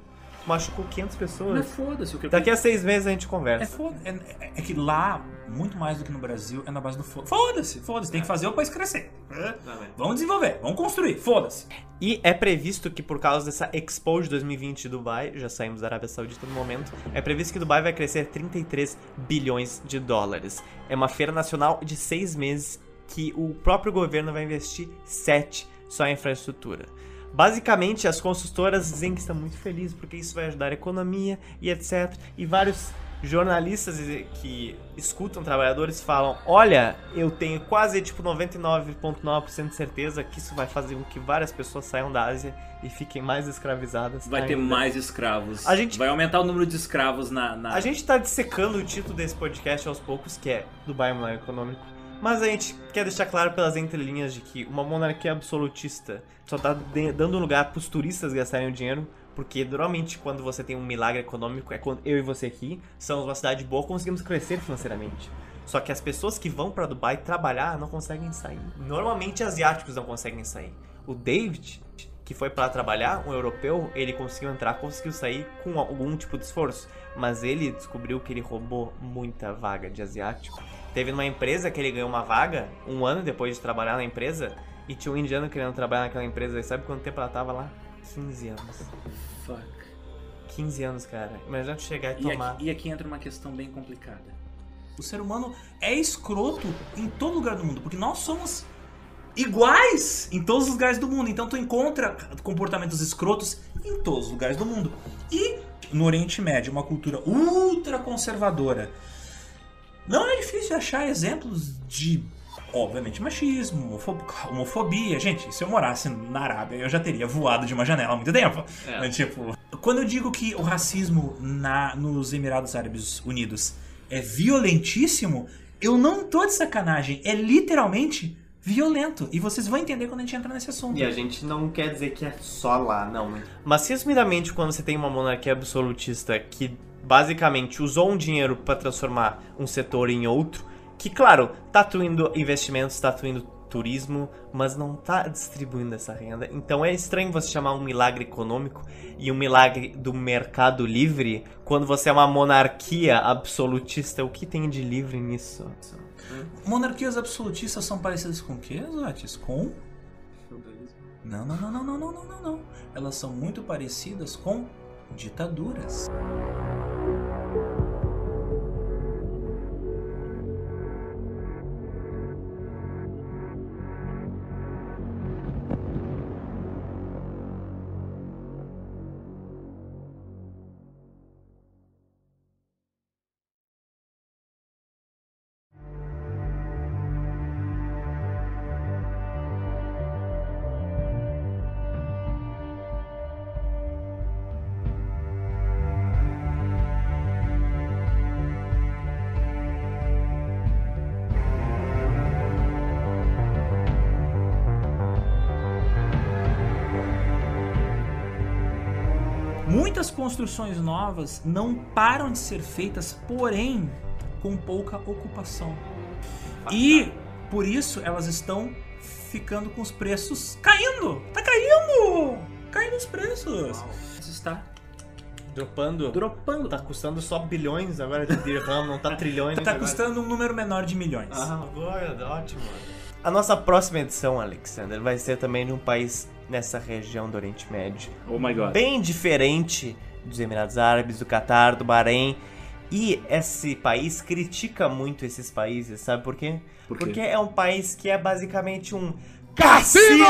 machucou 500 Não é pessoas. foda-se o que Daqui a seis meses a gente É conversa. foda. É, é- é que lá, muito mais do que no Brasil, é na base do foda. Foda-se, foda-se. Tem que fazer o país crescer. Vamos desenvolver, vamos construir, foda-se. E é previsto que por causa dessa Expo de 2020 de Dubai, já saímos da Arábia Saudita no momento, é previsto que Dubai vai crescer 33 bilhões de dólares. É uma feira nacional de seis meses que o próprio governo vai investir sete só em infraestrutura. Basicamente, as consultoras dizem que estão muito felizes porque isso vai ajudar a economia e etc. E vários jornalistas que escutam trabalhadores falam: Olha, eu tenho quase tipo 99,9% de certeza que isso vai fazer com que várias pessoas saiam da Ásia e fiquem mais escravizadas. Vai ter ainda." mais escravos. A gente- Vai aumentar o número de escravos na. na- A gente tá dissecando o título desse podcast aos poucos, que é Dubai Mulher Econômico. Mas a gente quer deixar claro pelas entrelinhas de que uma monarquia absolutista só tá de- dando lugar pros turistas gastarem o dinheiro, porque normalmente quando você tem um milagre econômico, é quando eu e você aqui somos uma cidade boa, conseguimos crescer financeiramente. Só que as pessoas que vão pra Dubai trabalhar não conseguem sair. Normalmente asiáticos não conseguem sair. O David, que foi pra trabalhar, um europeu, ele conseguiu entrar, conseguiu sair com algum tipo de esforço. Mas ele descobriu que ele roubou muita vaga de asiático. Teve numa empresa que ele ganhou uma vaga, um ano depois de trabalhar na empresa, e tinha um indiano querendo trabalhar naquela empresa. E sabe quanto tempo ela tava lá? 15 anos. Fuck. 15 anos, cara. Imagina tu chegar e E tomar. aqui, e aqui entra uma questão bem complicada. O ser humano é escroto em todo lugar do mundo, porque nós somos iguais em todos os lugares do mundo. Então tu encontra comportamentos escrotos em todos os lugares do mundo. E no Oriente Médio, uma cultura ultra conservadora. Não é difícil achar exemplos de, obviamente, machismo, homofob- homofobia. Gente, se eu morasse na Arábia, eu já teria voado de uma janela há muito tempo. É. Tipo, quando eu digo que o racismo na, nos Emirados Árabes Unidos é violentíssimo, eu não tô de sacanagem. É literalmente violento. E vocês vão entender quando a gente entrar nesse assunto. E a gente não quer dizer que é só lá, não. Mas resumidamente, quando você tem uma monarquia absolutista que basicamente usou um dinheiro para transformar um setor em outro, que claro, tá atuindo investimentos, tá atuindo turismo, mas não tá distribuindo essa renda. Então é estranho você chamar um milagre econômico e um milagre do mercado livre quando você é uma monarquia absolutista. O que tem de livre nisso? Monarquias absolutistas são parecidas com o que, Zotis? Com? Não, não, não, não, não, não, não, não. Elas são muito parecidas com ditaduras. Muitas construções novas não param de ser feitas, porém com pouca ocupação. E por isso elas estão ficando com os preços caindo. Tá caindo! Caindo os preços. Isso está Dropando. dropando. Tá custando só bilhões agora de dirham, não tá trilhões. Tá agora. custando um número menor de milhões. Ah, agora, ótimo. A nossa próxima edição, Alexander, vai ser também de um país nessa região do Oriente Médio. Oh my god. Bem diferente dos Emirados Árabes, do Catar, do Bahrein. E esse país critica muito esses países, sabe por quê? Por quê? Porque é um país que é basicamente um cassino!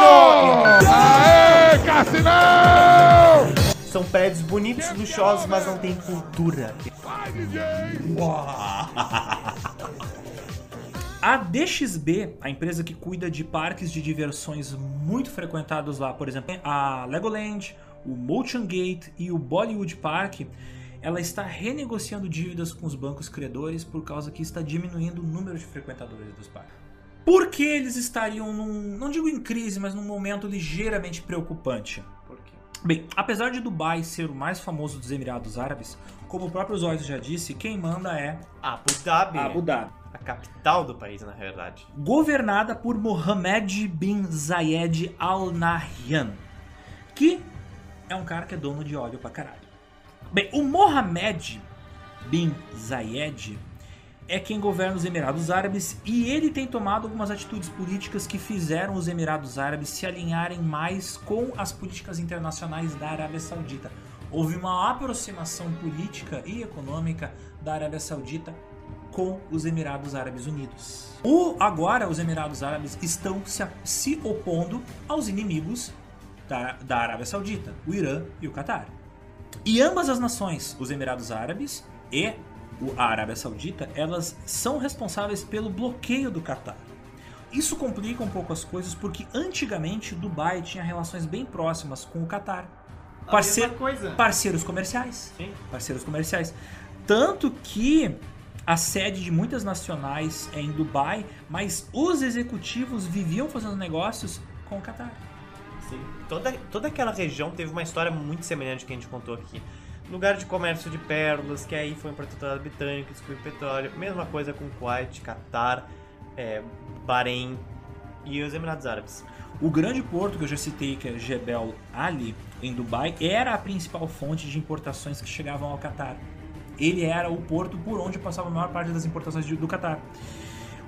Aê, Cassinão! São prédios bonitos, luxuosos, mas não tem cultura. A DXB, a empresa que cuida de parques de diversões muito frequentados lá, por exemplo, a Legoland, o Motion Gate e o Bollywood Park, ela está renegociando dívidas com os bancos credores por causa que está diminuindo o número de frequentadores dos parques. Por que eles estariam num, não digo em crise, mas num momento ligeiramente preocupante? Por quê? Bem, apesar de Dubai ser o mais famoso dos Emirados Árabes, como o próprio Zóio já disse, quem manda é Abu Dhabi. Abu Dhabi. A capital do país, na realidade. governada por Mohammed bin Zayed Al Nahyan, que é um cara que é dono de óleo pra caralho. Bem, o Mohammed bin Zayed é quem governa os Emirados Árabes e ele tem tomado algumas atitudes políticas que fizeram os Emirados Árabes se alinharem mais com as políticas internacionais da Arábia Saudita. Houve uma aproximação política e econômica da Arábia Saudita com os Emirados Árabes Unidos. O, agora, os Emirados Árabes estão se, se opondo aos inimigos da, da Arábia Saudita, o Irã e o Catar. E ambas as nações, os Emirados Árabes e a Arábia Saudita, elas são responsáveis pelo bloqueio do Catar. Isso complica um pouco as coisas porque antigamente Dubai tinha relações bem próximas com o Catar. Parce- mesma coisa. Parceiros comerciais Sim. parceiros comerciais. Tanto que a sede de muitas nacionais é em Dubai, mas os executivos viviam fazendo negócios com o Qatar. Sim. Toda, toda aquela região teve uma história muito semelhante que a gente contou aqui. Lugar de comércio de pérolas, que aí foi um protetorado britânico, descobriu petróleo. Mesma coisa com Kuwait, Catar, é, Bahrein e os Emirados Árabes. O grande porto que eu já citei, que é Jebel Ali, em Dubai, era a principal fonte de importações que chegavam ao Catar. Ele era o porto por onde passava a maior parte das importações do Catar.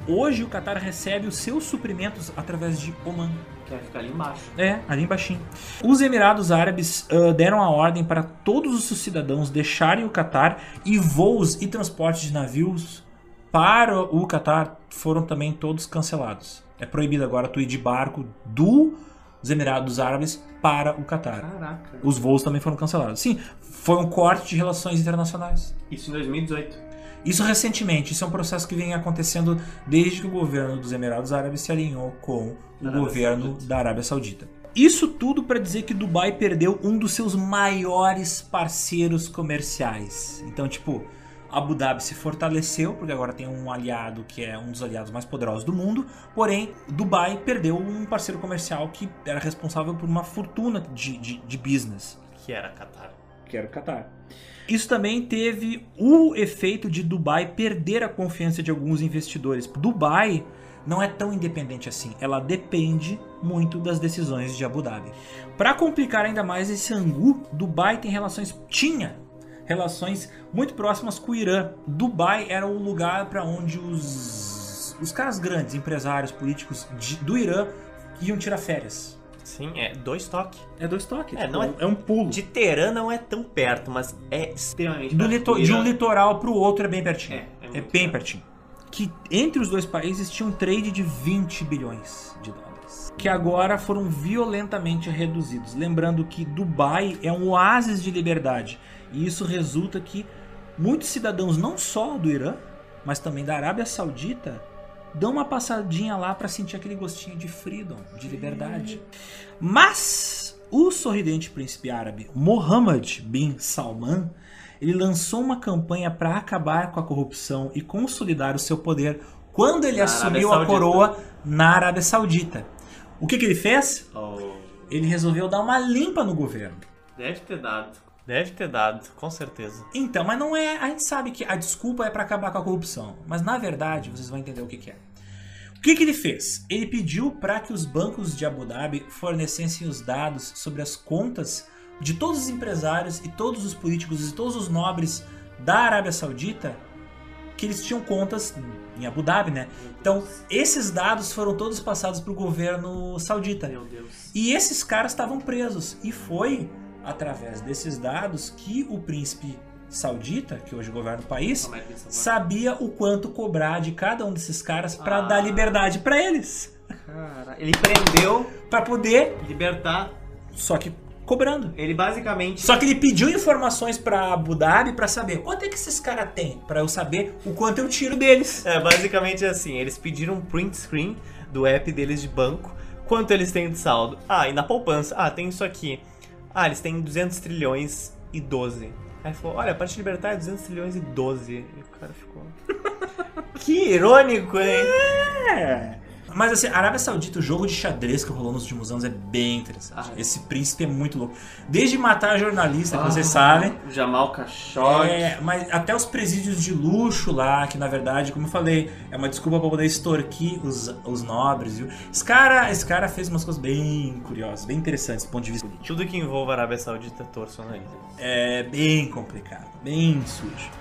Hoje o Catar recebe os seus suprimentos através de Oman. Que vai ficar ali embaixo. É, ali embaixo. Os Emirados Árabes ah, deram a ordem para todos os seus cidadãos deixarem o Catar e voos e transportes de navios para o Catar foram também todos cancelados. É proibido agora tu ir de barco dos Emirados Árabes para o Catar. Caraca. Os voos também foram cancelados. Sim, foi um corte de relações internacionais. Isso em 2018. Isso recentemente, isso é um processo que vem acontecendo desde que o governo dos Emirados Árabes se alinhou com o governo Saudita. da Arábia Saudita. Isso tudo para dizer que Dubai perdeu um dos seus maiores parceiros comerciais. Então, tipo, Abu Dhabi se fortaleceu, porque agora tem um aliado que é um dos aliados mais poderosos do mundo, porém, Dubai perdeu um parceiro comercial que era responsável por uma fortuna de, de, de business Que era Catar. Que era o Qatar. Isso também teve o efeito de Dubai perder a confiança de alguns investidores. Dubai não é tão independente assim, ela depende muito das decisões de Abu Dhabi. Para complicar ainda mais esse angu, Dubai tem relações tinha relações muito próximas com o Irã. Dubai era o lugar para onde os os caras grandes, empresários, políticos de- do Irã iam tirar férias. Sim, é dois toques. É dois toques, É, não é- é um pulo. De Teherã não é tão perto, mas é extremamente Do perto. lito- de um litoral pro outro é bem pertinho. É, é É, bem pertinho. Que entre os dois países tinha um trade de 20 bilhões de dólares. Que agora foram violentamente reduzidos. Lembrando que Dubai é um oásis de liberdade. E isso resulta que muitos cidadãos, não só do Irã, mas também da Arábia Saudita, dão uma passadinha lá para sentir aquele gostinho de freedom, de liberdade. Mas o sorridente príncipe árabe Mohammed bin Salman ele lançou uma campanha para acabar com a corrupção e consolidar o seu poder quando ele Na assumiu a coroa na Arábia Saudita. O que, que ele fez? Oh, Ele resolveu dar uma limpa no governo. deve ter dado. Deve ter dado, com certeza. Então, mas não é. A gente sabe que a desculpa é pra acabar com a corrupção. Mas na verdade, vocês vão entender o que, que é. O que, que ele fez? Ele pediu para que os bancos de Abu Dhabi fornecessem os dados sobre as contas de todos os empresários e todos os políticos e todos os nobres da Arábia Saudita que eles tinham contas em Abu Dhabi, né? Então, esses dados foram todos passados para o governo saudita. Meu Deus. E esses caras estavam presos. E foi através desses dados que o príncipe saudita, que hoje governa o país, é sabia o quanto cobrar de cada um desses caras para Ah. dar liberdade para eles. Cara, ele prendeu, Para poder, libertar. só que cobrando. Ele basicamente. Só que ele pediu informações para Abu Dhabi para saber quanto é que esses caras têm, para eu saber o quanto eu tiro deles. É, basicamente assim, eles pediram um print screen do app deles de banco, quanto eles têm de saldo. Ah, e na poupança, ah, tem isso aqui. Ah, eles têm 200 trilhões e 12. Aí falou, olha, pra te libertar é 200 trilhões e 12. E o cara ficou... que irônico, hein? É. Mas assim, a Arábia Saudita, o jogo de xadrez que rolou nos últimos anos é bem interessante. Ah, é. Esse príncipe é muito louco. Desde matar jornalista, que vocês sabem, Jamal Khashoggi. É, mas até os presídios de luxo lá, que na verdade, como eu falei, é uma desculpa pra poder extorquir os, os nobres, viu? Esse cara, esse cara fez umas coisas bem curiosas, bem interessantes do ponto de vista político. Tudo que envolva a Arábia Saudita, torço o nariz. É bem complicado, bem sujo.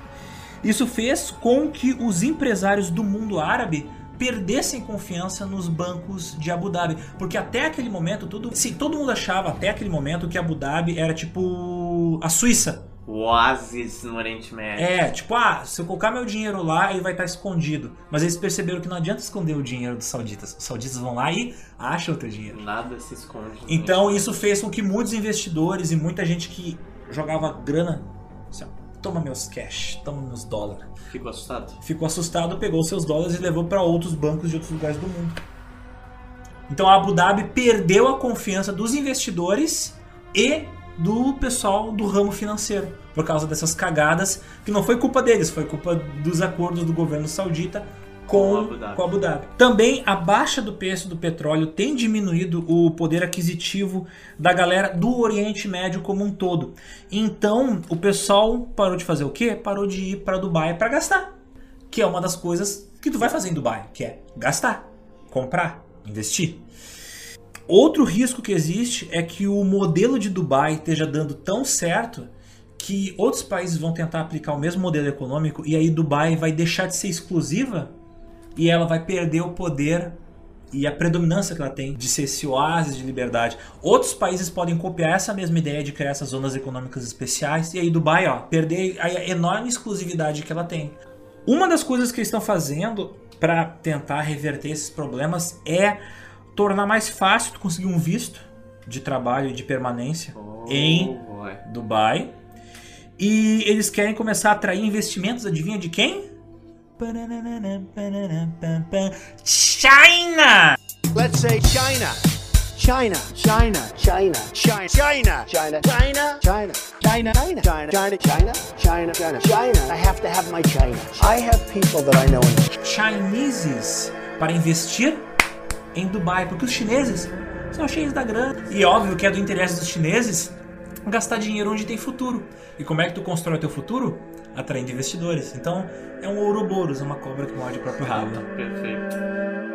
Isso fez com que os empresários do mundo árabe perdessem confiança nos bancos de Abu Dhabi, porque até aquele momento todo, sim, todo mundo achava até aquele momento que Abu Dhabi era tipo a Suíça. O oásis no Oriente Médio. É, tipo, ah, se eu colocar meu dinheiro lá, ele vai estar escondido. Mas eles perceberam que não adianta esconder o dinheiro dos sauditas. Os sauditas vão lá e acham o teu dinheiro. Nada se esconde. Então isso fez com que muitos investidores e muita gente que jogava grana, assim, toma meus cash, toma meus dólares. Ficou assustado? Ficou assustado, pegou seus dólares e levou para outros bancos de outros lugares do mundo. Então a Abu Dhabi perdeu a confiança dos investidores e do pessoal do ramo financeiro por causa dessas cagadas que não foi culpa deles, foi culpa dos acordos do governo saudita com, Com Abu Dhabi. com Abu Dhabi. Também a baixa do preço do petróleo tem diminuído o poder aquisitivo da galera do Oriente Médio como um todo. Então o pessoal parou de fazer o quê? Parou de ir para Dubai para gastar, que é uma das coisas que tu vai fazer em Dubai, que é gastar, comprar, investir. Outro risco que existe é que o modelo de Dubai esteja dando tão certo que outros países vão tentar aplicar o mesmo modelo econômico e aí Dubai vai deixar de ser exclusiva e ela vai perder o poder e a predominância que ela tem de ser esse oásis de liberdade. Outros países podem copiar essa mesma ideia de criar essas zonas econômicas especiais e aí Dubai, ó, perder a enorme exclusividade que ela tem. Uma das coisas que eles estão fazendo para tentar reverter esses problemas é tornar mais fácil tu conseguir um visto de trabalho e de permanência Oh, em boy. Dubai. E eles querem começar a atrair investimentos, adivinha de quem? China! Let's say China. China. China. China. China. China. China. China. China. China. China. China. China. China. China. China. China. I have to have my China. I have people that I know in Chineses para investir em Dubai, porque os chineses são cheios da grana. E óbvio que é do interesse dos chineses gastar dinheiro onde tem futuro. E como é que tu constrói o teu futuro? Atraindo investidores. Então é um Ouroboros, uma cobra que morde o próprio rabo. Perfeito.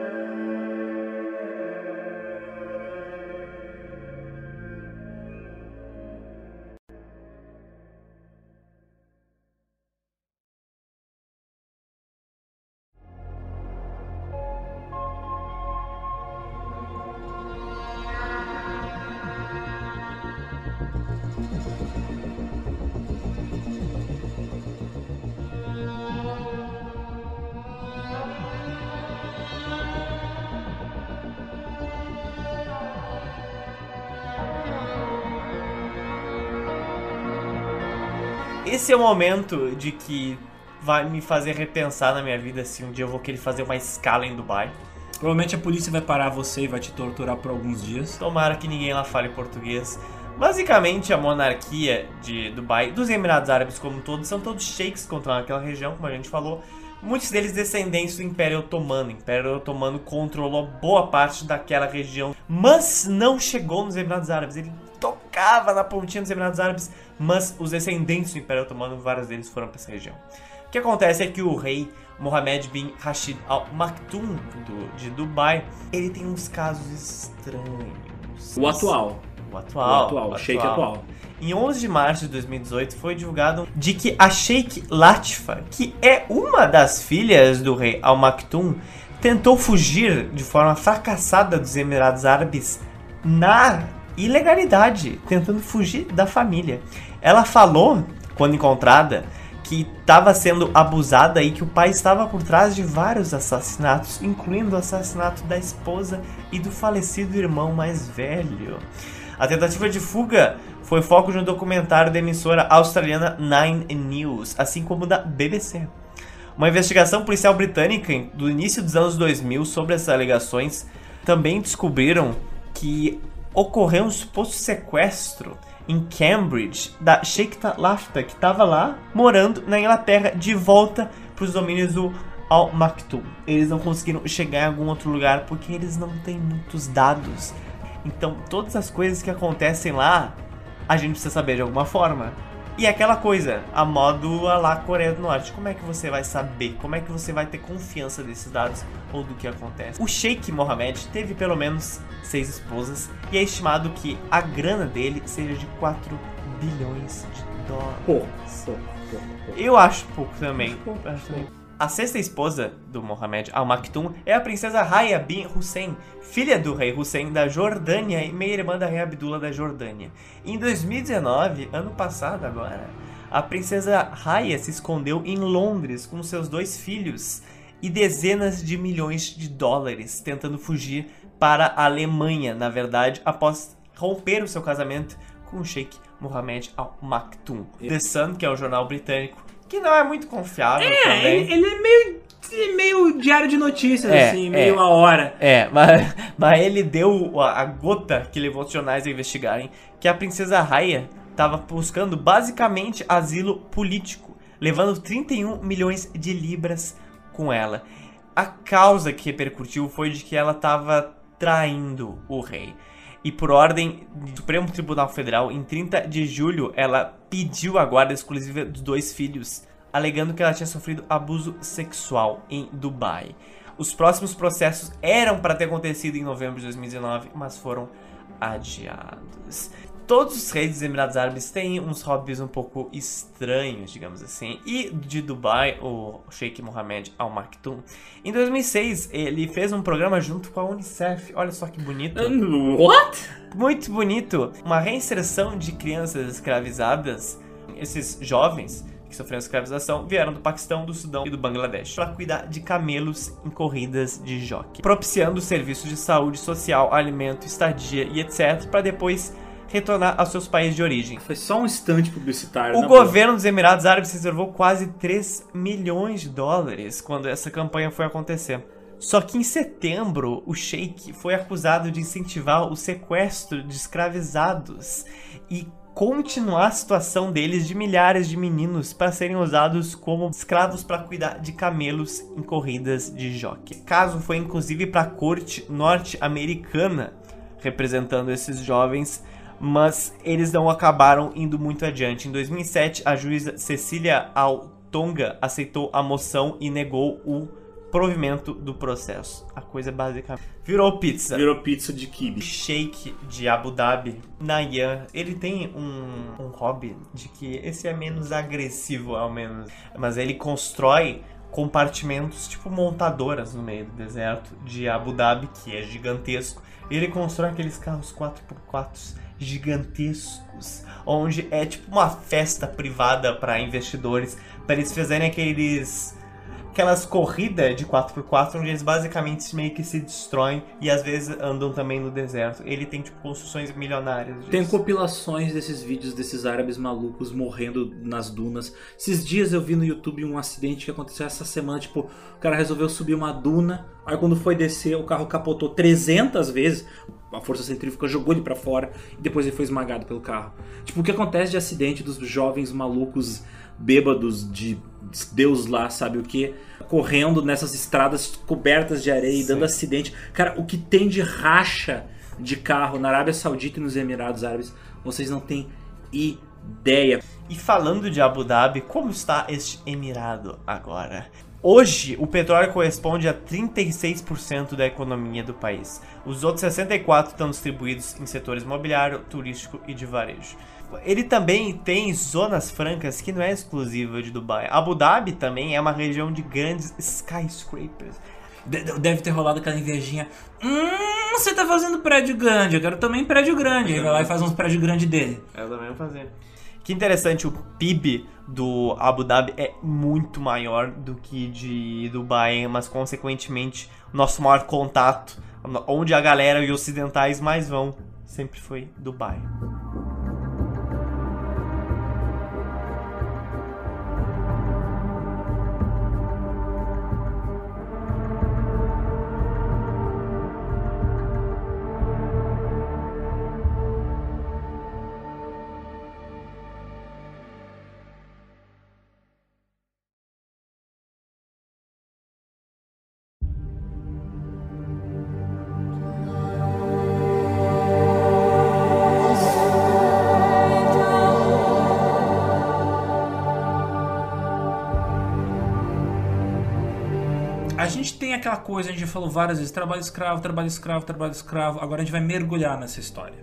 Esse é o momento de que vai me fazer repensar na minha vida se um dia eu vou querer fazer uma escala em Dubai. Provavelmente a polícia vai parar você e vai te torturar por alguns dias. Tomara que ninguém lá fale português. Basicamente, a monarquia de Dubai, dos Emirados Árabes como um todo, são todos sheiks que controlam aquela região, como a gente falou. Muitos deles descendentes do Império Otomano. O Império Otomano controlou boa parte daquela região, mas não chegou nos Emirados Árabes. Ele tocava na pontinha dos Emirados Árabes, mas os descendentes do Império Otomano, vários deles foram para essa região. O que acontece é que o rei Mohammed bin Rashid Al Maktoum do- de Dubai, ele tem uns casos estranhos. O atual. O O atual. atual, o Sheik atual. Em 11 de março de 2018 foi divulgado de que a Sheikh Latifa, que é uma das filhas do rei Al Maktoum, tentou fugir de forma fracassada dos Emirados Árabes na ilegalidade, tentando fugir da família. Ela falou, quando encontrada, que estava sendo abusada e que o pai estava por trás de vários assassinatos, incluindo o assassinato da esposa e do falecido irmão mais velho. A tentativa de fuga foi foco de um documentário da emissora australiana Nine News, assim como da BBC. Uma investigação policial britânica do início dos anos 2000 sobre essas alegações também descobriram que ocorreu um suposto sequestro em Cambridge da Sheikh Lafta, que estava lá morando na Inglaterra de volta para os domínios do Al Maktoum. Eles não conseguiram chegar em algum outro lugar porque eles não têm muitos dados. Então, todas as coisas que acontecem lá, a gente precisa saber de alguma forma. E é aquela coisa, a modo a lá Coreia do Norte. Como é que você vai saber? Como é que você vai ter confiança desses dados ou do que acontece? O Sheikh Mohammed teve pelo menos seis esposas e é estimado que a grana dele seja de 4 bilhões de dólares. Pouco, pouco, pouco, pouco. Eu acho pouco também. Eu acho também. A sexta esposa do Mohammed Al Maktoum é a princesa Raya bin Hussein, filha do rei Hussein da Jordânia e meia-irmã da rei Abdullah da Jordânia. Em 2019, ano passado agora, a princesa Raya se escondeu em Londres com seus dois filhos e dezenas de milhões de dólares, tentando fugir para a Alemanha, na verdade, após romper o seu casamento com o Sheikh Mohammed Al Maktoum. The Sun, que é o jornal britânico, que não é muito confiável É, também. ele, ele é meio, é meio diário de notícias, É, assim, é. meio a hora. É, mas, mas ele deu a, a gota que levou os jornais a investigarem que a princesa Raya estava buscando basicamente asilo político, levando 31 milhões de libras com ela. A causa que repercutiu foi de que ela estava traindo o rei. E por ordem do Supremo Tribunal Federal, em 30 de julho, ela pediu a guarda exclusiva dos dois filhos, alegando que ela tinha sofrido abuso sexual em Dubai. Os próximos processos eram para ter acontecido em novembro de 2019, mas foram adiados. Todos os reis dos Emirados Árabes têm uns hobbies um pouco estranhos, digamos assim. E de Dubai, o Sheikh Mohammed Al Maktoum, em 2006 ele fez um programa junto com a Unicef. Olha só que bonito. What? Muito bonito. Uma reinserção de crianças escravizadas. Esses jovens que sofreram escravização vieram do Paquistão, do Sudão e do Bangladesh para cuidar de camelos em corridas de jockey, propiciando serviços de saúde social, alimento, estadia e etc, para depois retornar aos seus países de origem. Foi só um instante publicitário. O boa. governo dos Emirados Árabes reservou quase 3 milhões de dólares quando essa campanha foi acontecer. Só que em setembro, o Sheik foi acusado de incentivar o sequestro de escravizados e continuar a situação deles de milhares de meninos para serem usados como escravos para cuidar de camelos em corridas de jockey. O caso foi inclusive para a corte norte-americana representando esses jovens, mas eles não acabaram indo muito adiante. Em 2007, a juíza Cecília Altonga aceitou a moção e negou o provimento do processo. A coisa basicamente virou pizza. Virou pizza de kibe. Sheik de Abu Dhabi, Nayan, ele tem um, um hobby de que esse é menos agressivo, ao menos. Mas ele constrói compartimentos tipo montadoras no meio do deserto de Abu Dhabi, que é gigantesco. Ele constrói aqueles carros 4x4 gigantescos, onde é tipo uma festa privada para investidores, para eles fazerem aqueles aquelas corridas de 4x4 onde eles basicamente meio que se destroem e às vezes andam também no deserto. Ele tem tipo construções milionárias. Tem disso. compilações desses vídeos desses árabes malucos morrendo nas dunas. Esses dias eu vi no YouTube um acidente que aconteceu essa semana. Tipo, o cara resolveu subir uma duna. Aí quando foi descer, o carro capotou 300 vezes. A força centrífuga jogou ele pra fora. E depois ele foi esmagado pelo carro. Tipo, o que acontece de acidente dos jovens malucos bêbados de Deus lá sabe o que, correndo nessas estradas cobertas de areia e dando acidente. Cara, o que tem de racha de carro na Arábia Saudita e nos Emirados Árabes Vocês não têm ideia. E falando de Abu Dhabi, como está este emirado agora? Hoje, o petróleo corresponde a 36% da economia do país. Os outros 64% estão distribuídos em setores imobiliário, turístico e de varejo. Ele também tem zonas francas que não é exclusiva de Dubai. Abu Dhabi também é uma região de grandes skyscrapers. De- de- Deve ter rolado aquela invejinha. Hum, você tá fazendo prédio grande, eu quero também prédio grande. Aí vai lá e faz uns prédios grandes dele. Eu também vou fazer. Que interessante, o PIB do Abu Dhabi é muito maior do que de Dubai, mas consequentemente nosso maior contato, onde a galera e ocidentais mais vão, sempre foi Dubai. A gente tem aquela coisa, a gente já falou várias vezes: trabalho escravo, trabalho escravo, trabalho escravo. Agora a gente vai mergulhar nessa história.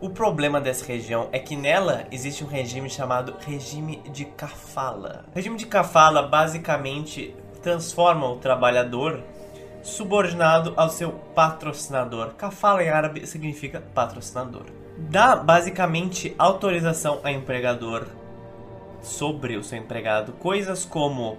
O problema dessa região é que nela existe um regime chamado regime de kafala. O regime de kafala basicamente transforma o trabalhador subordinado ao seu patrocinador. Kafala em árabe significa patrocinador. Dá basicamente autorização ao empregador sobre o seu empregado, coisas como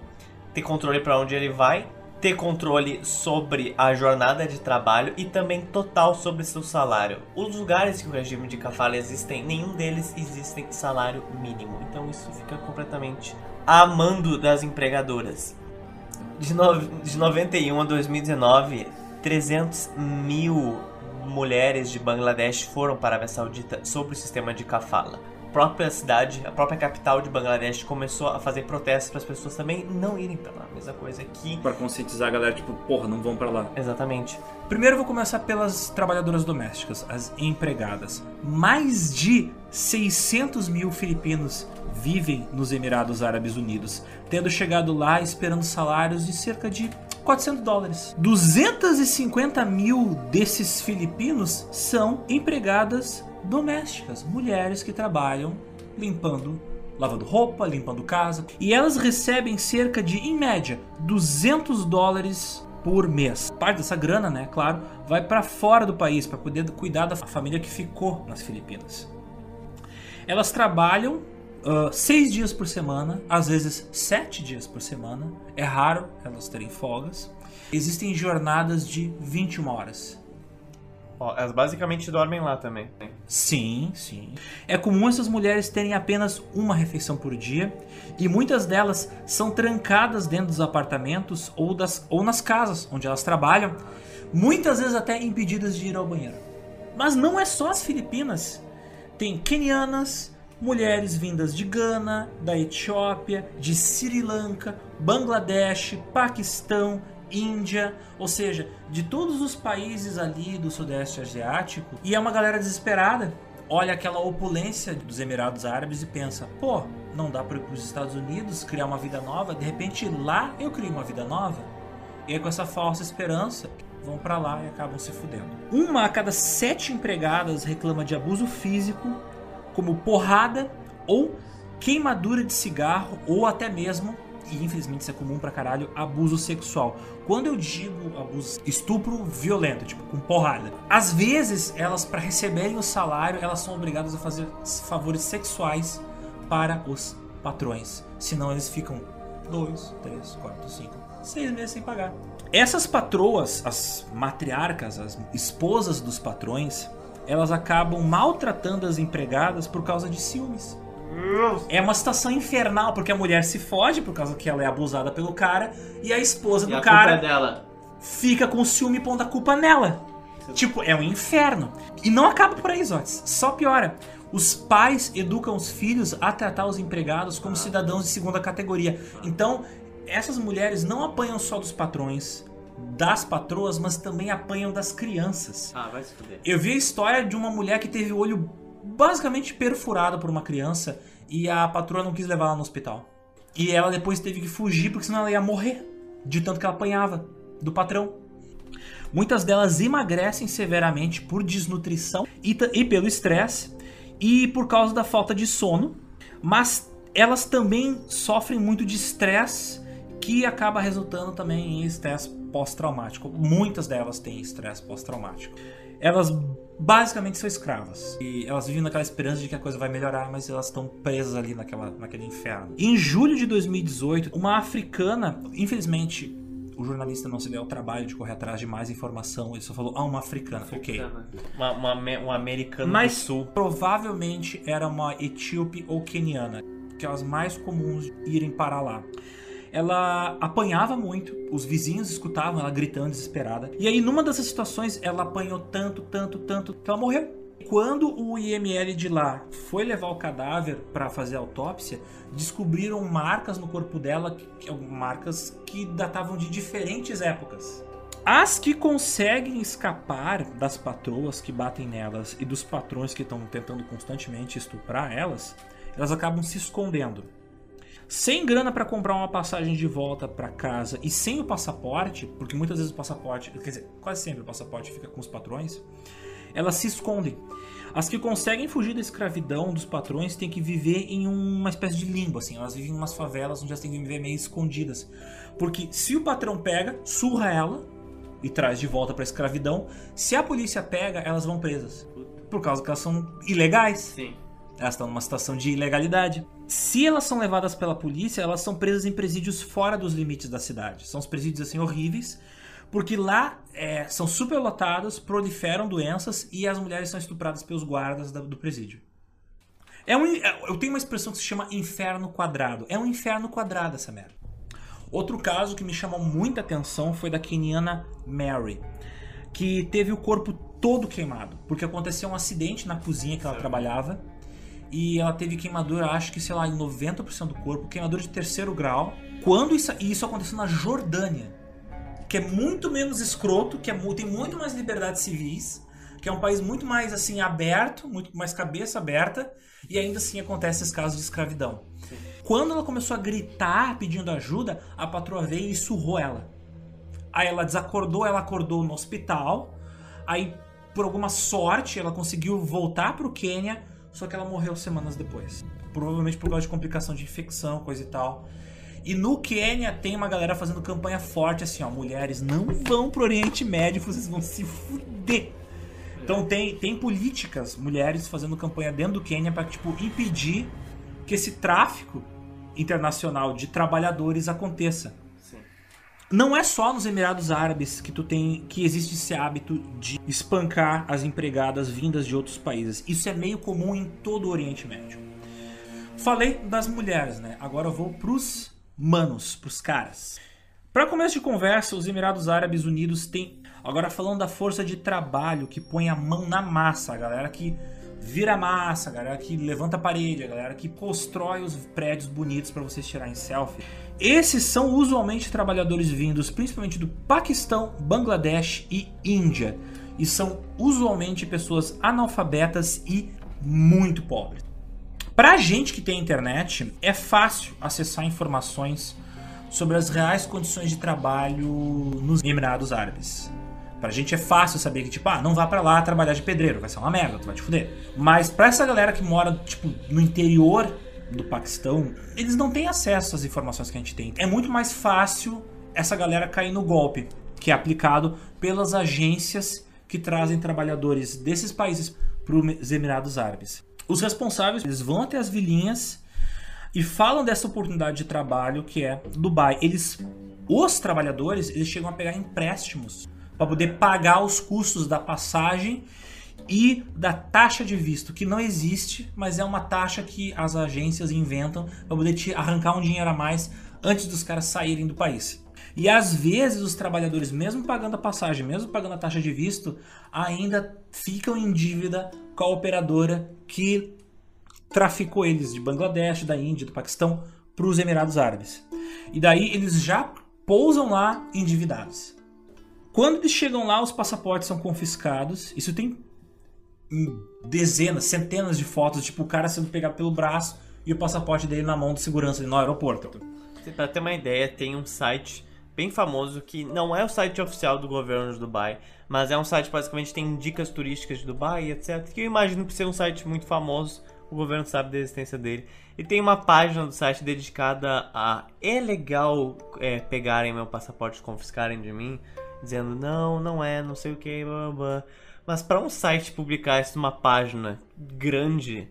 ter controle para onde ele vai, ter controle sobre a jornada de trabalho e também total sobre seu salário. Os lugares que o regime de kafala existem, nenhum deles existem salário mínimo. Então isso fica completamente a mando das empregadoras. De, no, de 91 a 2019, 300 mil mulheres de Bangladesh foram para a Arábia Saudita sobre o sistema de kafala. A própria cidade, a própria capital de Bangladesh começou a fazer protestos para as pessoas também não irem para lá. Mesma coisa que. Pra conscientizar a galera, tipo, porra, não vão pra lá. Exatamente. Primeiro eu vou começar pelas trabalhadoras domésticas, as empregadas. Mais de 600 mil filipinos vivem nos Emirados Árabes Unidos, tendo chegado lá esperando salários de cerca de 400 dólares. 250 mil desses filipinos são empregadas domésticas, mulheres que trabalham limpando, lavando roupa, limpando casa, e elas recebem cerca de, em média, 200 dólares por mês. Parte dessa grana, né, claro, vai para fora do país para poder cuidar da família que ficou nas Filipinas. Elas trabalham ah, seis dias por semana, às vezes sete dias por semana. É raro elas terem folgas. Existem jornadas de 21 horas. Ó, elas basicamente dormem lá também. Sim, sim. É comum essas mulheres terem apenas uma refeição por dia e muitas delas são trancadas dentro dos apartamentos ou, das, ou nas casas onde elas trabalham, muitas vezes até impedidas de ir ao banheiro. Mas não é só as Filipinas. Tem quenianas, mulheres vindas de Gana, da Etiópia, de Sri Lanka, Bangladesh, Paquistão, Índia, ou seja, de todos os países ali do Sudeste Asiático. E é uma galera desesperada. Olha aquela opulência dos Emirados Árabes e pensa: pô, não dá para ir para os Estados Unidos criar uma vida nova? De repente lá eu crio uma vida nova? E aí, com essa falsa esperança, vão para lá e acabam se fudendo. Uma a cada sete empregadas reclama de abuso físico, como porrada ou queimadura de cigarro, ou até mesmo, e infelizmente isso é comum pra caralho, abuso sexual. Quando eu digo abuso, estupro violento, tipo com porrada. Às vezes, elas, para receberem o salário, elas são obrigadas a fazer favores sexuais para os patrões. Senão eles ficam dois, três, quatro, cinco, seis meses sem pagar. Essas patroas, as matriarcas, as esposas dos patrões, elas acabam maltratando as empregadas por causa de ciúmes. É uma situação infernal, porque a mulher se fode por causa que ela é abusada pelo cara, e a esposa E do a cara é dela. fica com ciúme e pondo a culpa nela. Tipo, é um inferno. E não acaba por aí, Zotes. Só piora. Os pais educam os filhos a tratar os empregados como cidadãos de segunda categoria. Então, essas mulheres não apanham só dos patrões, das patroas, mas também apanham das crianças. Ah, vai se fuder. Eu vi a história de uma mulher que teve o olho basicamente perfurada por uma criança e a patroa não quis levar ela no hospital. E ela depois teve que fugir porque senão ela ia morrer de tanto que ela apanhava do patrão. Muitas delas emagrecem severamente por desnutrição e, e pelo estresse e por causa da falta de sono, mas elas também sofrem muito de estresse que acaba resultando também em estresse pós-traumático. Muitas delas têm estresse pós-traumático. Elas basicamente são escravas. E elas vivem naquela esperança de que a coisa vai melhorar, mas elas estão presas ali naquela, naquele inferno. Em julho de 2018, uma africana, infelizmente, o jornalista não se deu ao trabalho de correr atrás de mais informação, ele só falou, ah, uma africana. Ok. Uma, uma ame- um americano Mas do sul. provavelmente era uma etíope ou queniana, que eram as mais comuns irem para lá. Ela apanhava muito, os vizinhos escutavam ela gritando desesperada. E aí, numa dessas situações, ela apanhou tanto, tanto, tanto, que ela morreu. Quando o IML de lá foi levar o cadáver para fazer a autópsia, descobriram marcas no corpo dela, marcas que datavam de diferentes épocas. As que conseguem escapar das patroas que batem nelas e dos patrões que estão tentando constantemente estuprar elas, elas acabam se escondendo. Sem grana para comprar uma passagem de volta para casa e sem o passaporte, porque muitas vezes o passaporte, quer dizer, quase sempre o passaporte fica com os patrões, elas se escondem. As que conseguem fugir da escravidão dos patrões têm que viver em uma espécie de limbo, assim. Elas vivem em umas favelas onde elas têm que viver meio escondidas. Porque se o patrão pega, surra ela e traz de volta pra escravidão. Se a polícia pega, elas vão presas. Por causa que elas são ilegais. Sim. Elas estão numa situação de ilegalidade. Se elas são levadas pela polícia, elas são presas em presídios fora dos limites da cidade. São os presídios assim horríveis, porque lá é, são superlotados, proliferam doenças e as mulheres são estupradas pelos guardas da- do presídio. É um, é- eu tenho uma expressão que se chama inferno quadrado. É um inferno quadrado essa merda. Outro caso que me chamou muita atenção foi da keniana Mary, que teve o corpo todo queimado, porque aconteceu um acidente na cozinha que ela trabalhava e ela teve queimadura, acho que, sei lá, em 90% do corpo, queimadura de terceiro grau. Quando isso, e isso aconteceu na Jordânia, que é muito menos escroto, que é, tem muito mais liberdades civis, que é um país muito mais assim aberto, muito mais cabeça aberta, e ainda assim acontece esses casos de escravidão. Quando ela começou a gritar pedindo ajuda, a patroa veio e surrou ela. Aí ela desacordou, ela acordou no hospital. Aí, por alguma sorte, ela conseguiu voltar pro Quênia, só que ela morreu semanas depois. Provavelmente por causa de complicação de infecção, coisa e tal. E no Quênia tem uma galera fazendo campanha forte assim, ó, mulheres não vão pro Oriente Médio, vocês vão se fuder. Então tem, tem políticas, mulheres fazendo campanha dentro do Quênia para tipo impedir que esse tráfico internacional de trabalhadores aconteça. Não é só nos Emirados Árabes que tu tem que existe esse hábito de espancar as empregadas vindas de outros países. Isso é meio comum em todo o Oriente Médio. Falei das mulheres, né? Agora eu vou pros manos, pros caras. Para começo de conversa, os Emirados Árabes Unidos têm. Agora falando da força de trabalho que põe a mão na massa, a galera que vira massa, a galera que levanta a parede, a galera que constrói os prédios bonitos para vocês tirarem selfie. Esses são usualmente trabalhadores vindos principalmente do Paquistão, Bangladesh e Índia. E são usualmente pessoas analfabetas e muito pobres. Pra gente que tem internet, é fácil acessar informações sobre as reais condições de trabalho nos Emirados Árabes. Pra gente é fácil saber que, tipo, ah, não vá pra lá trabalhar de pedreiro, vai ser uma merda, tu vai te fuder. Mas pra essa galera que mora, tipo, no interior do Paquistão, eles não têm acesso às informações que a gente tem. É muito mais fácil essa galera cair no golpe, que é aplicado pelas agências que trazem trabalhadores desses países para os Emirados Árabes. Os responsáveis eles vão até as vilinhas e falam dessa oportunidade de trabalho que é Dubai. Eles, os trabalhadores, eles chegam a pegar empréstimos para poder pagar os custos da passagem e da taxa de visto, que não existe, mas é uma taxa que as agências inventam para poder te arrancar um dinheiro a mais antes dos caras saírem do país. E às vezes os trabalhadores, mesmo pagando a passagem, mesmo pagando a taxa de visto, ainda ficam em dívida com a operadora que traficou eles de Bangladesh, da Índia, do Paquistão para os Emirados Árabes. E daí eles já pousam lá endividados. Quando eles chegam lá, os passaportes são confiscados. Isso tem em dezenas, centenas de fotos, tipo o cara sendo pegado pelo braço e o passaporte dele na mão de segurança no aeroporto. Pra ter uma ideia, tem um site bem famoso que não é o site oficial do governo de Dubai, mas é um site basicamente tem dicas turísticas de Dubai, etc. Que eu imagino por ser um site muito famoso, o governo sabe da existência dele. E tem uma página do site dedicada a é legal é, pegarem meu passaporte confiscarem de mim, dizendo não, não é, não sei o que, blá, blá, blá. Mas para um site publicar isso numa página grande,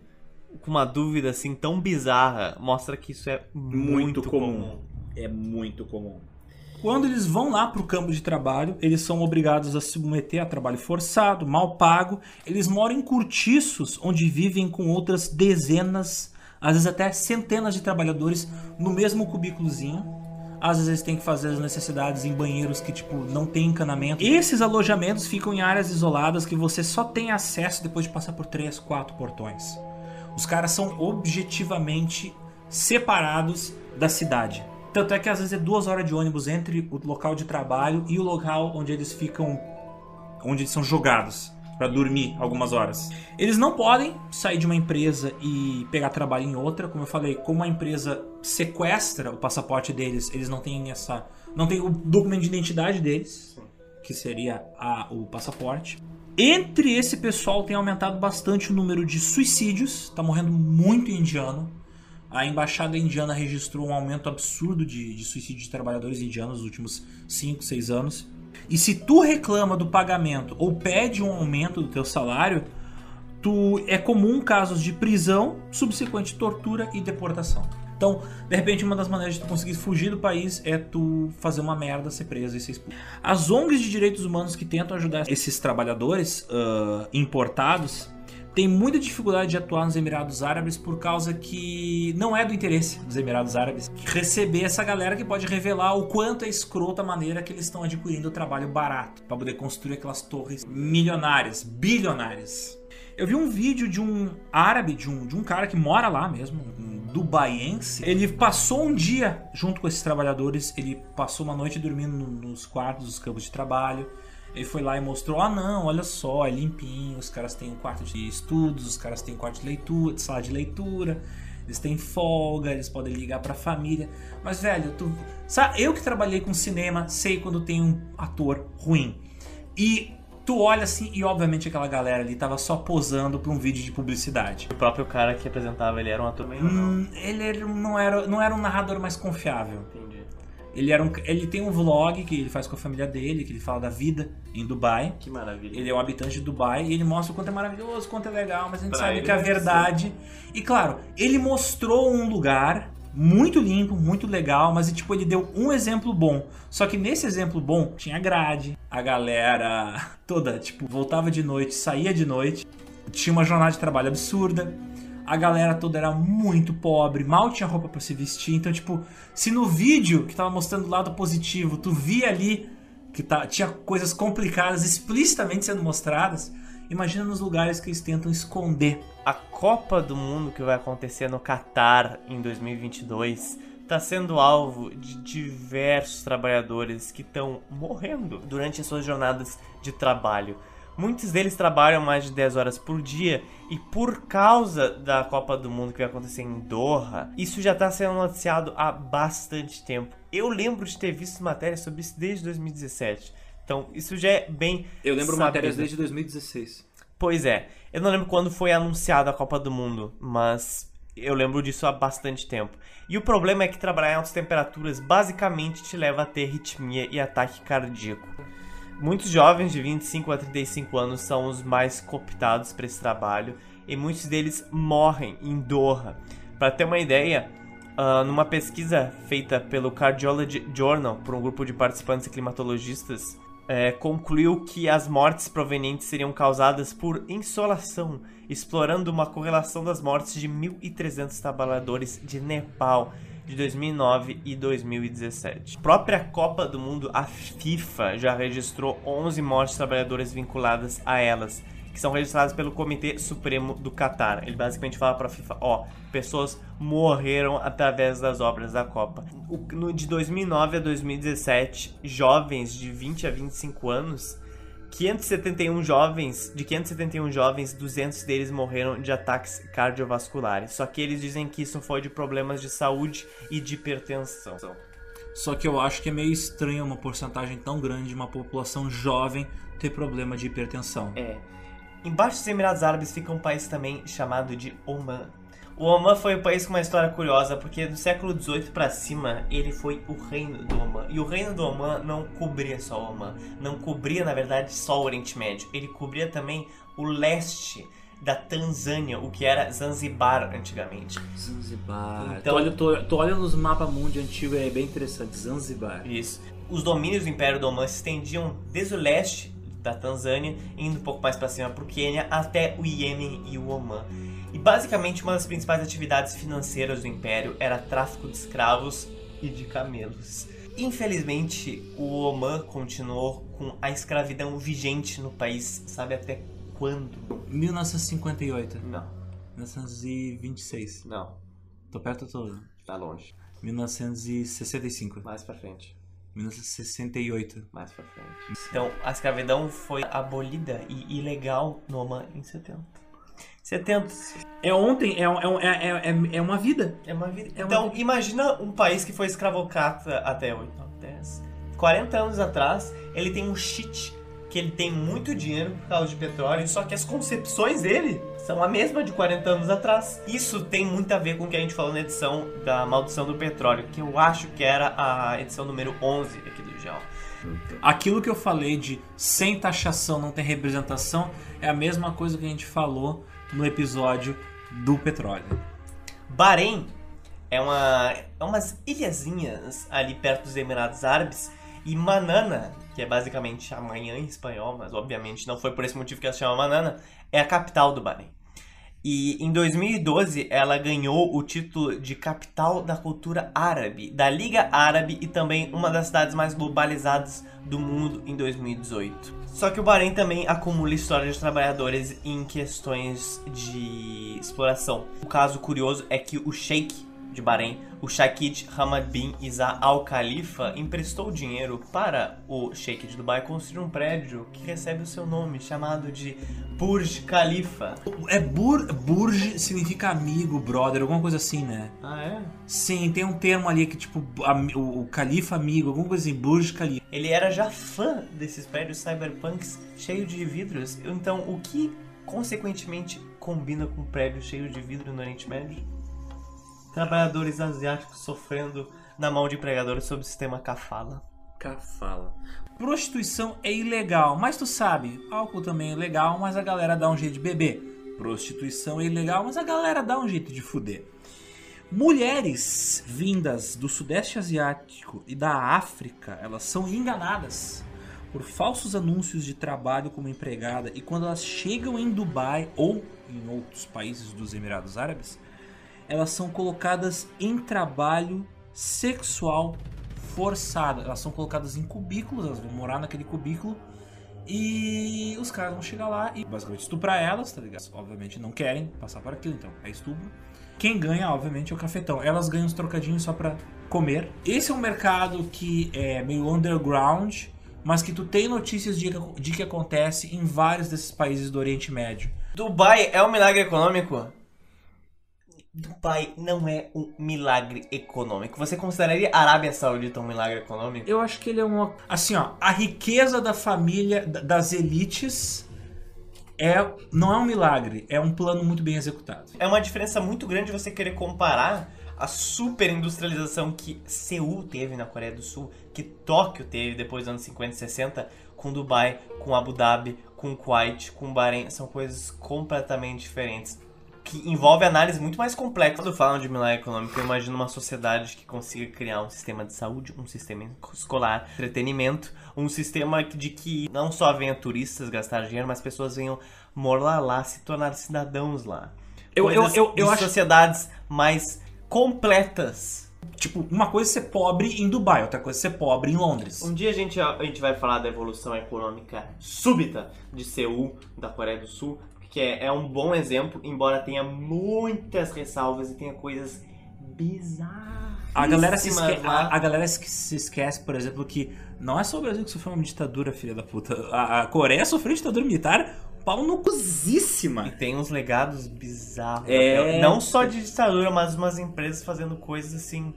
com uma dúvida assim tão bizarra, mostra que isso é muito, comum. É muito comum. Quando eles vão lá para o campo de trabalho, eles são obrigados a se submeter a trabalho forçado, mal pago. Eles moram em cortiços onde vivem com outras dezenas, às vezes até centenas de trabalhadores no mesmo cubículozinho. Às vezes têm que fazer as necessidades em banheiros que tipo não tem encanamento. Esses alojamentos ficam em áreas isoladas que você só tem acesso depois de passar por três, quatro portões. Os caras são objetivamente separados da cidade. Tanto é que às vezes é duas horas de ônibus entre o local de trabalho e o local onde eles ficam. onde eles são jogados para dormir algumas horas. Eles não podem sair de uma empresa e pegar trabalho em outra, como eu falei, como a empresa sequestra o passaporte deles, eles não têm essa, não tem o documento de identidade deles, que seria a, o passaporte. Entre esse pessoal tem aumentado bastante o número de suicídios, tá morrendo muito indiano. A embaixada indiana registrou um aumento absurdo de, de suicídio de trabalhadores indianos nos últimos 5, 6 anos. E se tu reclama do pagamento ou pede um aumento do teu salário, tu é comum casos de prisão, subsequente tortura e deportação. Então, de repente, uma das maneiras de tu conseguir fugir do país é tu fazer uma merda, ser preso e ser expulso. As ONGs de direitos humanos que tentam ajudar esses trabalhadores uh, importados tem muita dificuldade de atuar nos Emirados Árabes por causa que não é do interesse dos Emirados Árabes receber essa galera que pode revelar o quanto é escrota a maneira que eles estão adquirindo o trabalho barato para poder construir aquelas torres milionárias, bilionárias. Eu vi um vídeo de um árabe, de um, de um cara que mora lá mesmo, um dubaiense. Ele passou um dia junto com esses trabalhadores, ele passou uma noite dormindo nos quartos dos campos de trabalho. Ele foi lá e mostrou: ah, não, olha só, é limpinho. Os caras têm um quarto de estudos, os caras têm um quarto de leitura, de sala de leitura. Eles têm folga, eles podem ligar pra família. Mas, velho, tu. Sabe, eu que trabalhei com cinema, sei quando tem um ator ruim. E tu olha assim, e obviamente aquela galera ali tava só posando pra um vídeo de publicidade. O próprio cara que apresentava, ele era um ator meio. não? Hum, ele não era, não era um narrador mais confiável. Entendi. Ele, era um, ele tem um vlog que ele faz com a família dele, que ele fala da vida em Dubai. Que maravilha. Ele é um habitante de Dubai e ele mostra o quanto é maravilhoso, o quanto é legal, mas a gente Pra sabe que a ser. verdade. E claro, ele mostrou um lugar muito limpo, muito legal, mas tipo, ele deu um exemplo bom. Só que nesse exemplo bom tinha grade, a galera toda, tipo, voltava de noite, saía de noite, tinha uma jornada de trabalho absurda. A galera toda era muito pobre, mal tinha roupa pra se vestir. Então, tipo, se no vídeo que tava mostrando o lado positivo, tu via ali que tá, tinha coisas complicadas explicitamente sendo mostradas, imagina nos lugares que eles tentam esconder. A Copa do Mundo que vai acontecer no Catar em 2022 está sendo alvo de diversos trabalhadores que estão morrendo durante as suas jornadas de trabalho. Muitos deles trabalham mais de 10 horas por dia e por causa da Copa do Mundo que vai acontecer em Doha, isso já está sendo noticiado há bastante tempo. Eu lembro de ter visto matérias sobre isso desde 2017. Então, isso já é bem Eu lembro sabido. matérias desde 2016. Pois é, eu não lembro quando foi anunciada a Copa do Mundo, mas eu lembro disso há bastante tempo. E o problema é que trabalhar em altas temperaturas basicamente te leva a ter arritmia e ataque cardíaco. Muitos jovens de 25 a 35 anos são os mais cooptados para esse trabalho e muitos deles morrem em Doha. Para ter uma ideia, ah, numa pesquisa feita pelo Cardiology Journal por um grupo de participantes e climatologistas, é, concluiu que as mortes provenientes seriam causadas por insolação, explorando uma correlação das mortes de 1.300 trabalhadores de Nepal de 2009 e 2017. A própria Copa do Mundo, a FIFA, já registrou 11 mortes de trabalhadores vinculadas a elas, que são registradas pelo Comitê Supremo do Catar. Ele basicamente fala para a FIFA, ó, pessoas morreram através das obras da Copa. De 2009 a 2017, jovens de 20 a 25 anos 571 jovens, de 571 jovens, 200 deles morreram de ataques cardiovasculares. Só que eles dizem que isso foi de problemas de saúde e de hipertensão. Só que eu acho que é meio estranho uma porcentagem tão grande de uma população jovem ter problema de hipertensão. É. Embaixo dos Emirados Árabes fica um país também chamado de Oman. O Oman foi um país com uma história curiosa, porque do século XVIII para cima ele foi o reino do Oman. E o reino do Oman não cobria só o Oman, não cobria na verdade só o Oriente Médio, ele cobria também o leste da Tanzânia, o que era Zanzibar antigamente. Zanzibar. Então- tu, olha, tu, tu olha nos mapas mundo antigo, é bem interessante. Zanzibar. Isso. Os domínios do Império do Oman se estendiam desde o leste da Tanzânia, indo um pouco mais para cima para o Quênia, até o Iêmen e o Oman. E basicamente uma das principais atividades financeiras do Império era tráfico de escravos e de camelos. Infelizmente, o Oman continuou com a escravidão vigente no país, sabe até quando? 1958. Não, 1926. não, Tô perto todo. tá longe. 1965. Mais pra frente. 1968. Mais pra frente. Então, a escravidão foi abolida e ilegal no Oman em 70. 70. É ontem, é, é, é, é, é uma vida. É uma vida. É uma então, vida. imagina um país que foi escravocrata até 8, 9, 10. 40 anos atrás, ele tem um cheat que ele tem muito dinheiro por causa de petróleo, só que as concepções dele são a mesma de 40 anos atrás. Isso tem muito a ver com o que a gente falou na edição da Maldição do Petróleo, que eu acho que era a edição número 11 aqui do Gel. Aquilo que eu falei de sem taxação não tem representação é a mesma coisa que a gente falou no episódio do petróleo. Bahrein é, uma, é umas ilhazinhas ali perto dos Emirados Árabes. E Manana, que é basicamente amanhã em espanhol, mas obviamente não foi por esse motivo que ela se chama Manana, é a capital do Bahrein. E em 2012 ela ganhou o título de capital da cultura árabe, da Liga Árabe e também uma das cidades mais globalizadas do mundo em 2018. Só que o Bahrein também acumula histórias de trabalhadores em questões de exploração. O caso curioso é que o Sheikh de Bahrein, o Shakid Hamad bin Isa Al Khalifa, emprestou dinheiro para o Sheikh de Dubai construir um prédio que recebe o seu nome, chamado de Burj Khalifa. É bur, Burj significa amigo, brother, alguma coisa assim, né? Ah, é? Sim, tem um termo ali que tipo o, o califa amigo, alguma coisa assim, Burj Khalifa. Ele era já fã desses prédios cyberpunks cheios de vidros. Então, o que consequentemente combina com um prédio cheio de vidro no Oriente Médio? Trabalhadores asiáticos sofrendo na mão de empregadores sob o sistema kafala. Cafala. Prostituição é ilegal, mas tu sabe, álcool também é ilegal, mas a galera dá um jeito de beber. Prostituição é ilegal, mas a galera dá um jeito de fuder. Mulheres vindas do Sudeste Asiático e da África, elas são enganadas por falsos anúncios de trabalho como empregada e quando elas chegam em Dubai ou em outros países dos Emirados Árabes, elas são colocadas em trabalho sexual forçado. Elas são colocadas em cubículos, elas vão morar naquele cubículo e os caras vão chegar lá e basicamente estuprar elas, tá ligado? Obviamente não querem passar por aquilo, então é estupro. Quem ganha, obviamente, é o cafetão. Elas ganham os trocadinhos só pra comer. Esse é um mercado que é meio underground, mas que tu tem notícias de, de que acontece em vários desses países do Oriente Médio. Dubai é um milagre econômico? Dubai não é um milagre econômico. Você consideraria a Arábia Saudita um milagre econômico? Eu acho que ele é uma. Assim, ó, a riqueza da família, da- das elites, é não é um milagre, é um plano muito bem executado. É uma diferença muito grande você querer comparar a super industrialização que Seul teve na Coreia do Sul, que Tóquio teve depois dos anos 50 e 60, com Dubai, com Abu Dhabi, com Kuwait, com Bahrein. São coisas completamente diferentes. Que envolve análise muito mais complexa. Quando falam de milagre econômico, eu imagino uma sociedade que consiga criar um sistema de saúde, um sistema escolar, entretenimento, um sistema de que não só venham turistas gastar dinheiro, mas pessoas venham morar lá, se tornar cidadãos lá. Eu- eu- eu- eu de acho- sociedades mais completas. Tipo, uma coisa é ser pobre em Dubai, outra coisa é ser pobre em Londres. Um dia a gente, a gente vai falar da evolução econômica súbita de Seul, da Coreia do Sul, que é, é um bom exemplo, embora tenha muitas ressalvas e tenha coisas bizarro. A galera, se esque... a, a galera se se esquece, por exemplo, que não é só o Brasil que sofreu uma ditadura, filha da puta. A, a Coreia sofreu ditadura militar pau no cozíssima. E tem uns legados bizarros. É. Não só de ditadura, mas umas empresas fazendo coisas assim.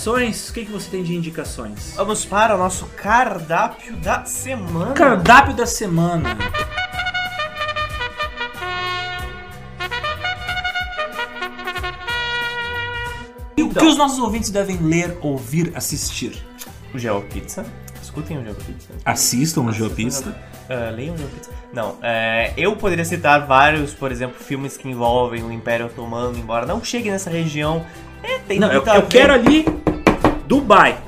Indicações? O que, que você tem de indicações? Vamos para o nosso cardápio da semana. Cardápio da semana. E o Então. que os nossos ouvintes devem ler, ouvir, assistir? O GeoPizza. Escutem o GeoPizza. Assistam o Geopista. Uh, leiam o GeoPizza. Não, é, eu poderia citar vários, por exemplo, filmes que envolvem o Império Otomano, embora não chegue nessa região. É, tem Não, eu, eu quero ali Dubai.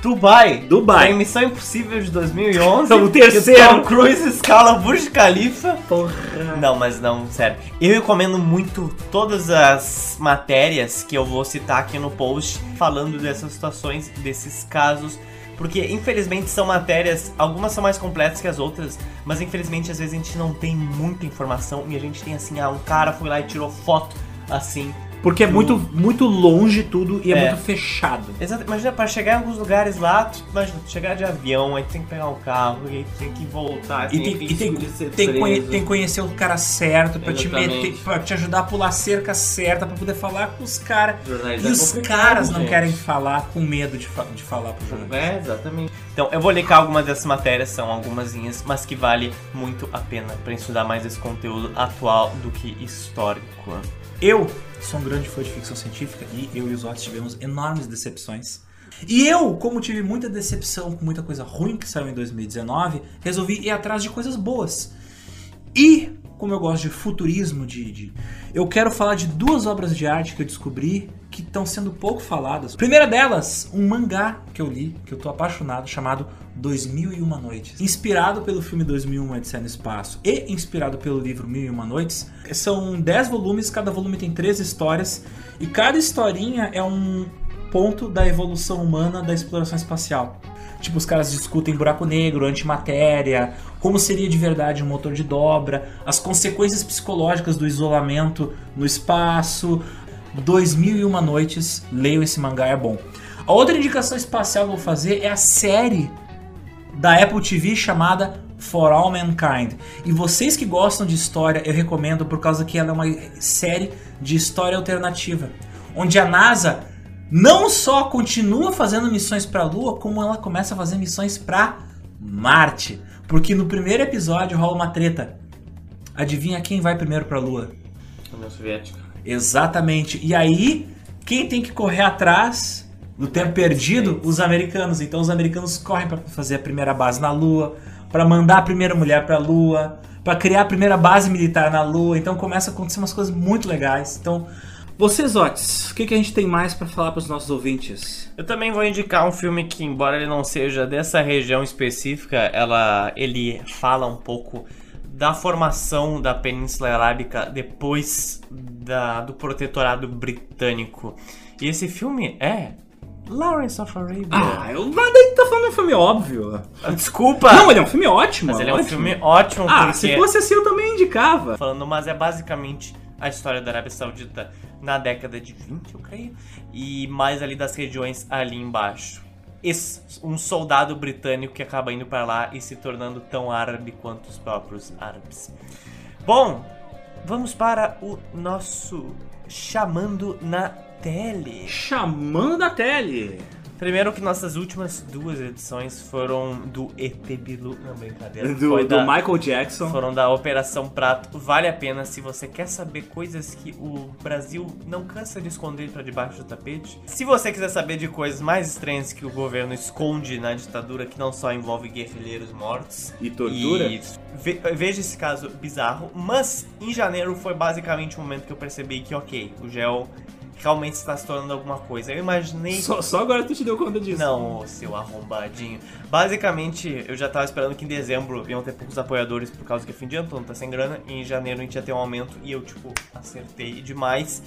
Dubai. Dubai. Tem Missão Impossível de 2011. É o terceiro. Tom Cruise escala Burj Khalifa. Porra. Não, mas não, sério. Eu recomendo muito todas as matérias que eu vou citar aqui no post falando dessas situações, desses casos. Porque infelizmente são matérias, algumas são mais completas que as outras, mas infelizmente às vezes a gente não tem muita informação e a gente tem assim, ah, um cara foi lá e tirou foto assim. Porque é muito, muito longe tudo e é, É. muito fechado. Exato, imagina, pra chegar em alguns lugares lá, tu, imagina, chegar de avião, aí tu tem que pegar um carro, e aí tu tem que voltar, assim, E tem, e tem, tem, que conhe- tem que conhecer o cara certo pra te, meter, pra te ajudar a pular a cerca certa, pra poder falar com os caras. E é os caras não gente. querem falar com medo de, fa- de falar pro jornalista. É, exatamente. Então, eu vou linkar algumas dessas matérias, são algumasinhas, mas que vale muito a pena pra estudar mais esse conteúdo atual do que histórico. Eu sou um grande fã de ficção científica e eu e os outros tivemos enormes decepções. E eu, como tive muita decepção com muita coisa ruim que saiu em 2019, resolvi ir atrás de coisas boas. E, como eu gosto de futurismo, de, de- eu quero falar de duas obras de arte que eu descobri que estão sendo pouco faladas. Primeira delas, um mangá que eu li, que eu tô apaixonado, chamado 2001 Noites. Inspirado pelo filme 2001 Odisseia no Espaço e inspirado pelo livro 1001 Noites. São 10 volumes, cada volume tem 3 histórias e cada historinha é um ponto da evolução humana da exploração espacial. Tipo, os caras discutem buraco negro, antimatéria, como seria de verdade um motor de dobra, as consequências psicológicas do isolamento no espaço. 2001 Noites, leiam esse mangá, é bom. A outra indicação espacial que eu vou fazer é a série da Apple TV chamada For All Mankind. E vocês que gostam de história, eu recomendo por causa que ela é uma série de história alternativa, onde a NASA não só continua fazendo missões para a Lua, como ela começa a fazer missões para Marte. Porque no primeiro episódio rola uma treta. Adivinha quem vai primeiro para a Lua? União Soviética. Exatamente. E aí, quem tem que correr atrás do tempo perdido? Os americanos. Então os americanos correm para fazer a primeira base na Lua, para mandar a primeira mulher para a Lua, para criar a primeira base militar na Lua. Então começa a acontecer umas coisas muito legais. Então, vocês, Otis, o que, que a gente tem mais para falar para os nossos ouvintes? Eu também vou indicar um filme que, embora ele não seja dessa região específica, ela, ele fala um pouco da formação da Península Arábica depois da, do protetorado britânico. E esse filme é Lawrence of Arabia. Ah, eu daí tá falando de um filme óbvio. Desculpa! Não, ele é um filme ótimo. mas ele é um ótimo. filme ótimo Ah, porque... se fosse assim eu também indicava. falando, mas é basicamente a história da Arábia Saudita na década de 20, eu creio, e mais ali das regiões ali embaixo. Esse, um soldado britânico que acaba indo para lá e se tornando tão árabe quanto os próprios árabes. Bom, vamos para o nosso chamando na tele. Chamando da tele. Primeiro que nossas últimas duas edições foram do ET Bilu. Não, brincadeira. Do, Foi do da- Michael Jackson. Foram da Operação Prato. Vale a pena se você quer saber coisas que o Brasil não cansa de esconder pra debaixo do tapete. Se você quiser saber de coisas mais estranhas que o governo esconde na ditadura, que não só envolve guerrilheiros mortos. E tortura? E ve- veja esse caso bizarro. Mas em janeiro foi basicamente o momento que eu percebi que, ok, o gel realmente está se tornando alguma coisa. Eu imaginei. Só, só agora tu te deu conta disso. Não, seu arrombadinho. Basicamente, eu já tava esperando que em dezembro iam ter poucos apoiadores por causa que é fim de ano, todo mundo tá sem grana. E em janeiro a gente ia ter um aumento e eu, tipo, acertei demais.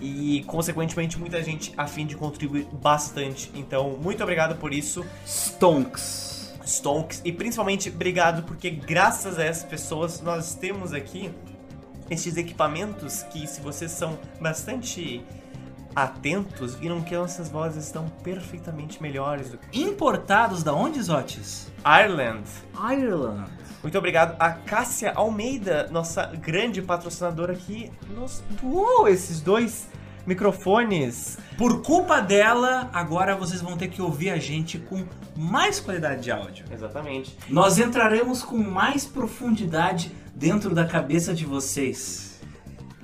E, consequentemente, muita gente a fim de contribuir bastante. Então, muito obrigado por isso, Stonks. Stonks. E principalmente, obrigado porque, graças a essas pessoas, nós temos aqui estes equipamentos que, se vocês são bastante atentos, viram que nossas vozes estão perfeitamente melhores do que Importados da onde, Zotes? Ireland. Ireland. Muito obrigado a Cássia Almeida, nossa grande patrocinadora que nos doou esses dois microfones. Por culpa dela, agora vocês vão ter que ouvir a gente com mais qualidade de áudio. Exatamente. Nós entraremos com mais profundidade dentro da cabeça de vocês.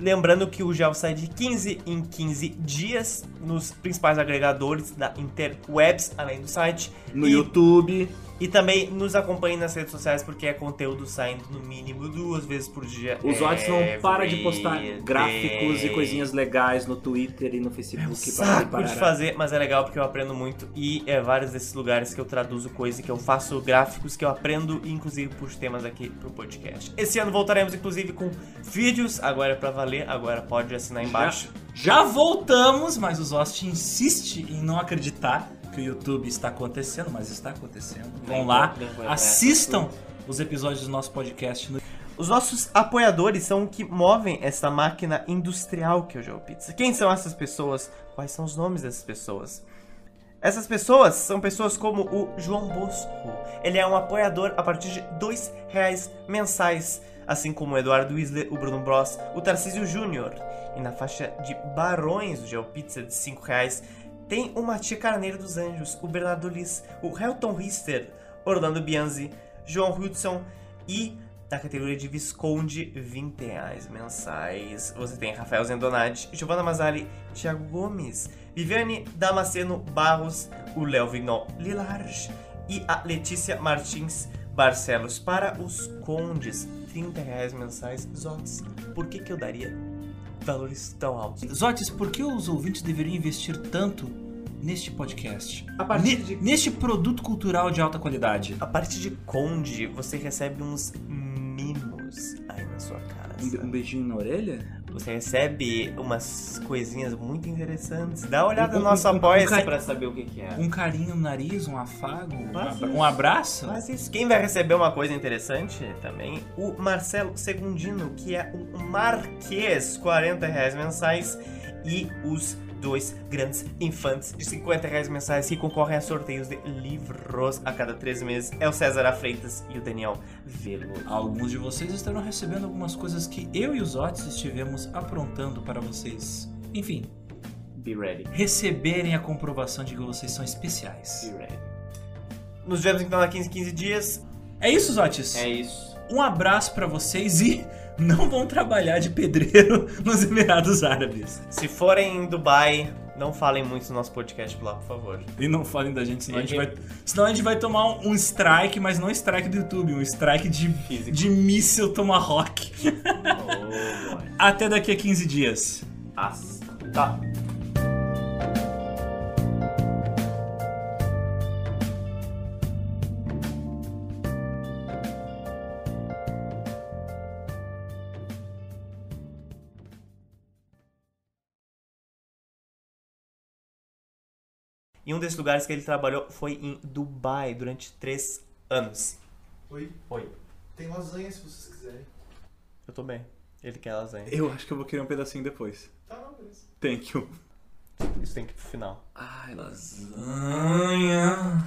Lembrando que o gel sai de 15 em 15 dias nos principais agregadores da Interwebs, além do site. No e, YouTube, E também nos acompanhe nas redes sociais porque é conteúdo saindo no mínimo duas vezes por dia. os Zotes não para de postar Every gráficos e day. coisinhas legais no Twitter e no Facebook. É um saco de fazer, mas é legal porque eu aprendo muito e é vários desses lugares que eu traduzo coisa, que eu faço gráficos, que eu aprendo e inclusive puxo temas aqui pro podcast. Esse ano voltaremos inclusive com vídeos, agora é pra valer, agora pode assinar embaixo. Já voltamos, mas o Zost insiste em não acreditar que o YouTube está acontecendo, mas está acontecendo. Vão lá, entrar assistam os episódios do nosso podcast no Os nossos apoiadores são o que movem essa máquina industrial que é o GeoPizza. Quem são essas pessoas? Quais são os nomes dessas pessoas? Essas pessoas são pessoas como o João Bosco. Ele é um apoiador a partir de R$ reais mensais, assim como o Eduardo Wisler, o Bruno Bros, o Tarcísio Júnior. E na faixa de barões do GeoPizza de R$ reais tem o Matia Carneiro dos Anjos, o Bernardo Liz, o Helton Rister, Orlando Bianzi, João Hudson e na categoria de Visconde, 20 reais mensais. Você tem Rafael Zendonati, Giovanna Mazali, Thiago Gomes, Viviane Damasceno Barros, o Léo Vignon Lilarge e a Letícia Martins Barcelos. Para os condes, 30 reais mensais. Zotes, por que, que eu daria valores tão altos? Zotes, por que os ouvintes deveriam investir tanto neste podcast? A partir Ne- de- Neste produto cultural de alta qualidade? A partir de conde, você recebe uns mimos aí na sua casa. Um, um beijinho na orelha? Você recebe umas coisinhas muito interessantes. Dá uma olhada Um- no nosso um- um apoia-se cari- pra saber o que, que é. Um carinho no nariz, um afago, um, abra- um abraço? Mas isso, quem vai receber uma coisa interessante também, o Marcelo Segundino, que é um marquês, 40 reais mensais, e os dois grandes infantes de 50 reais mensais que concorrem a sorteios de livros a cada três meses. É o César. Freitas e o Daniel Velo. Alguns de vocês estarão recebendo algumas coisas que eu e os Otis estivemos aprontando para vocês. Enfim, Be ready. receberem a comprovação de que vocês são especiais. Be ready. Nos vemos então daqui 15, 15 dias. É isso, Zotis? É isso. Um abraço pra vocês e não vão trabalhar de pedreiro nos Emirados Árabes. Se forem em Dubai, não falem muito no nosso podcast lá, por favor. E não falem da gente, senão a gente vai, senão a gente vai tomar um, um strike, mas não strike do YouTube, um strike de, Físico. de míssil Tomahawk. Oh. Até daqui a 15 dias. As. Tá. E um desses lugares que ele trabalhou foi em Dubai durante três anos. Oi, Oi, tem lasanha se vocês quiserem. eu tô bem. Ele quer lasanha. Eu acho que eu vou querer um pedacinho depois. Tá, não, beleza. Thank you. Isso tem que ir pro final. Ai, lasanha.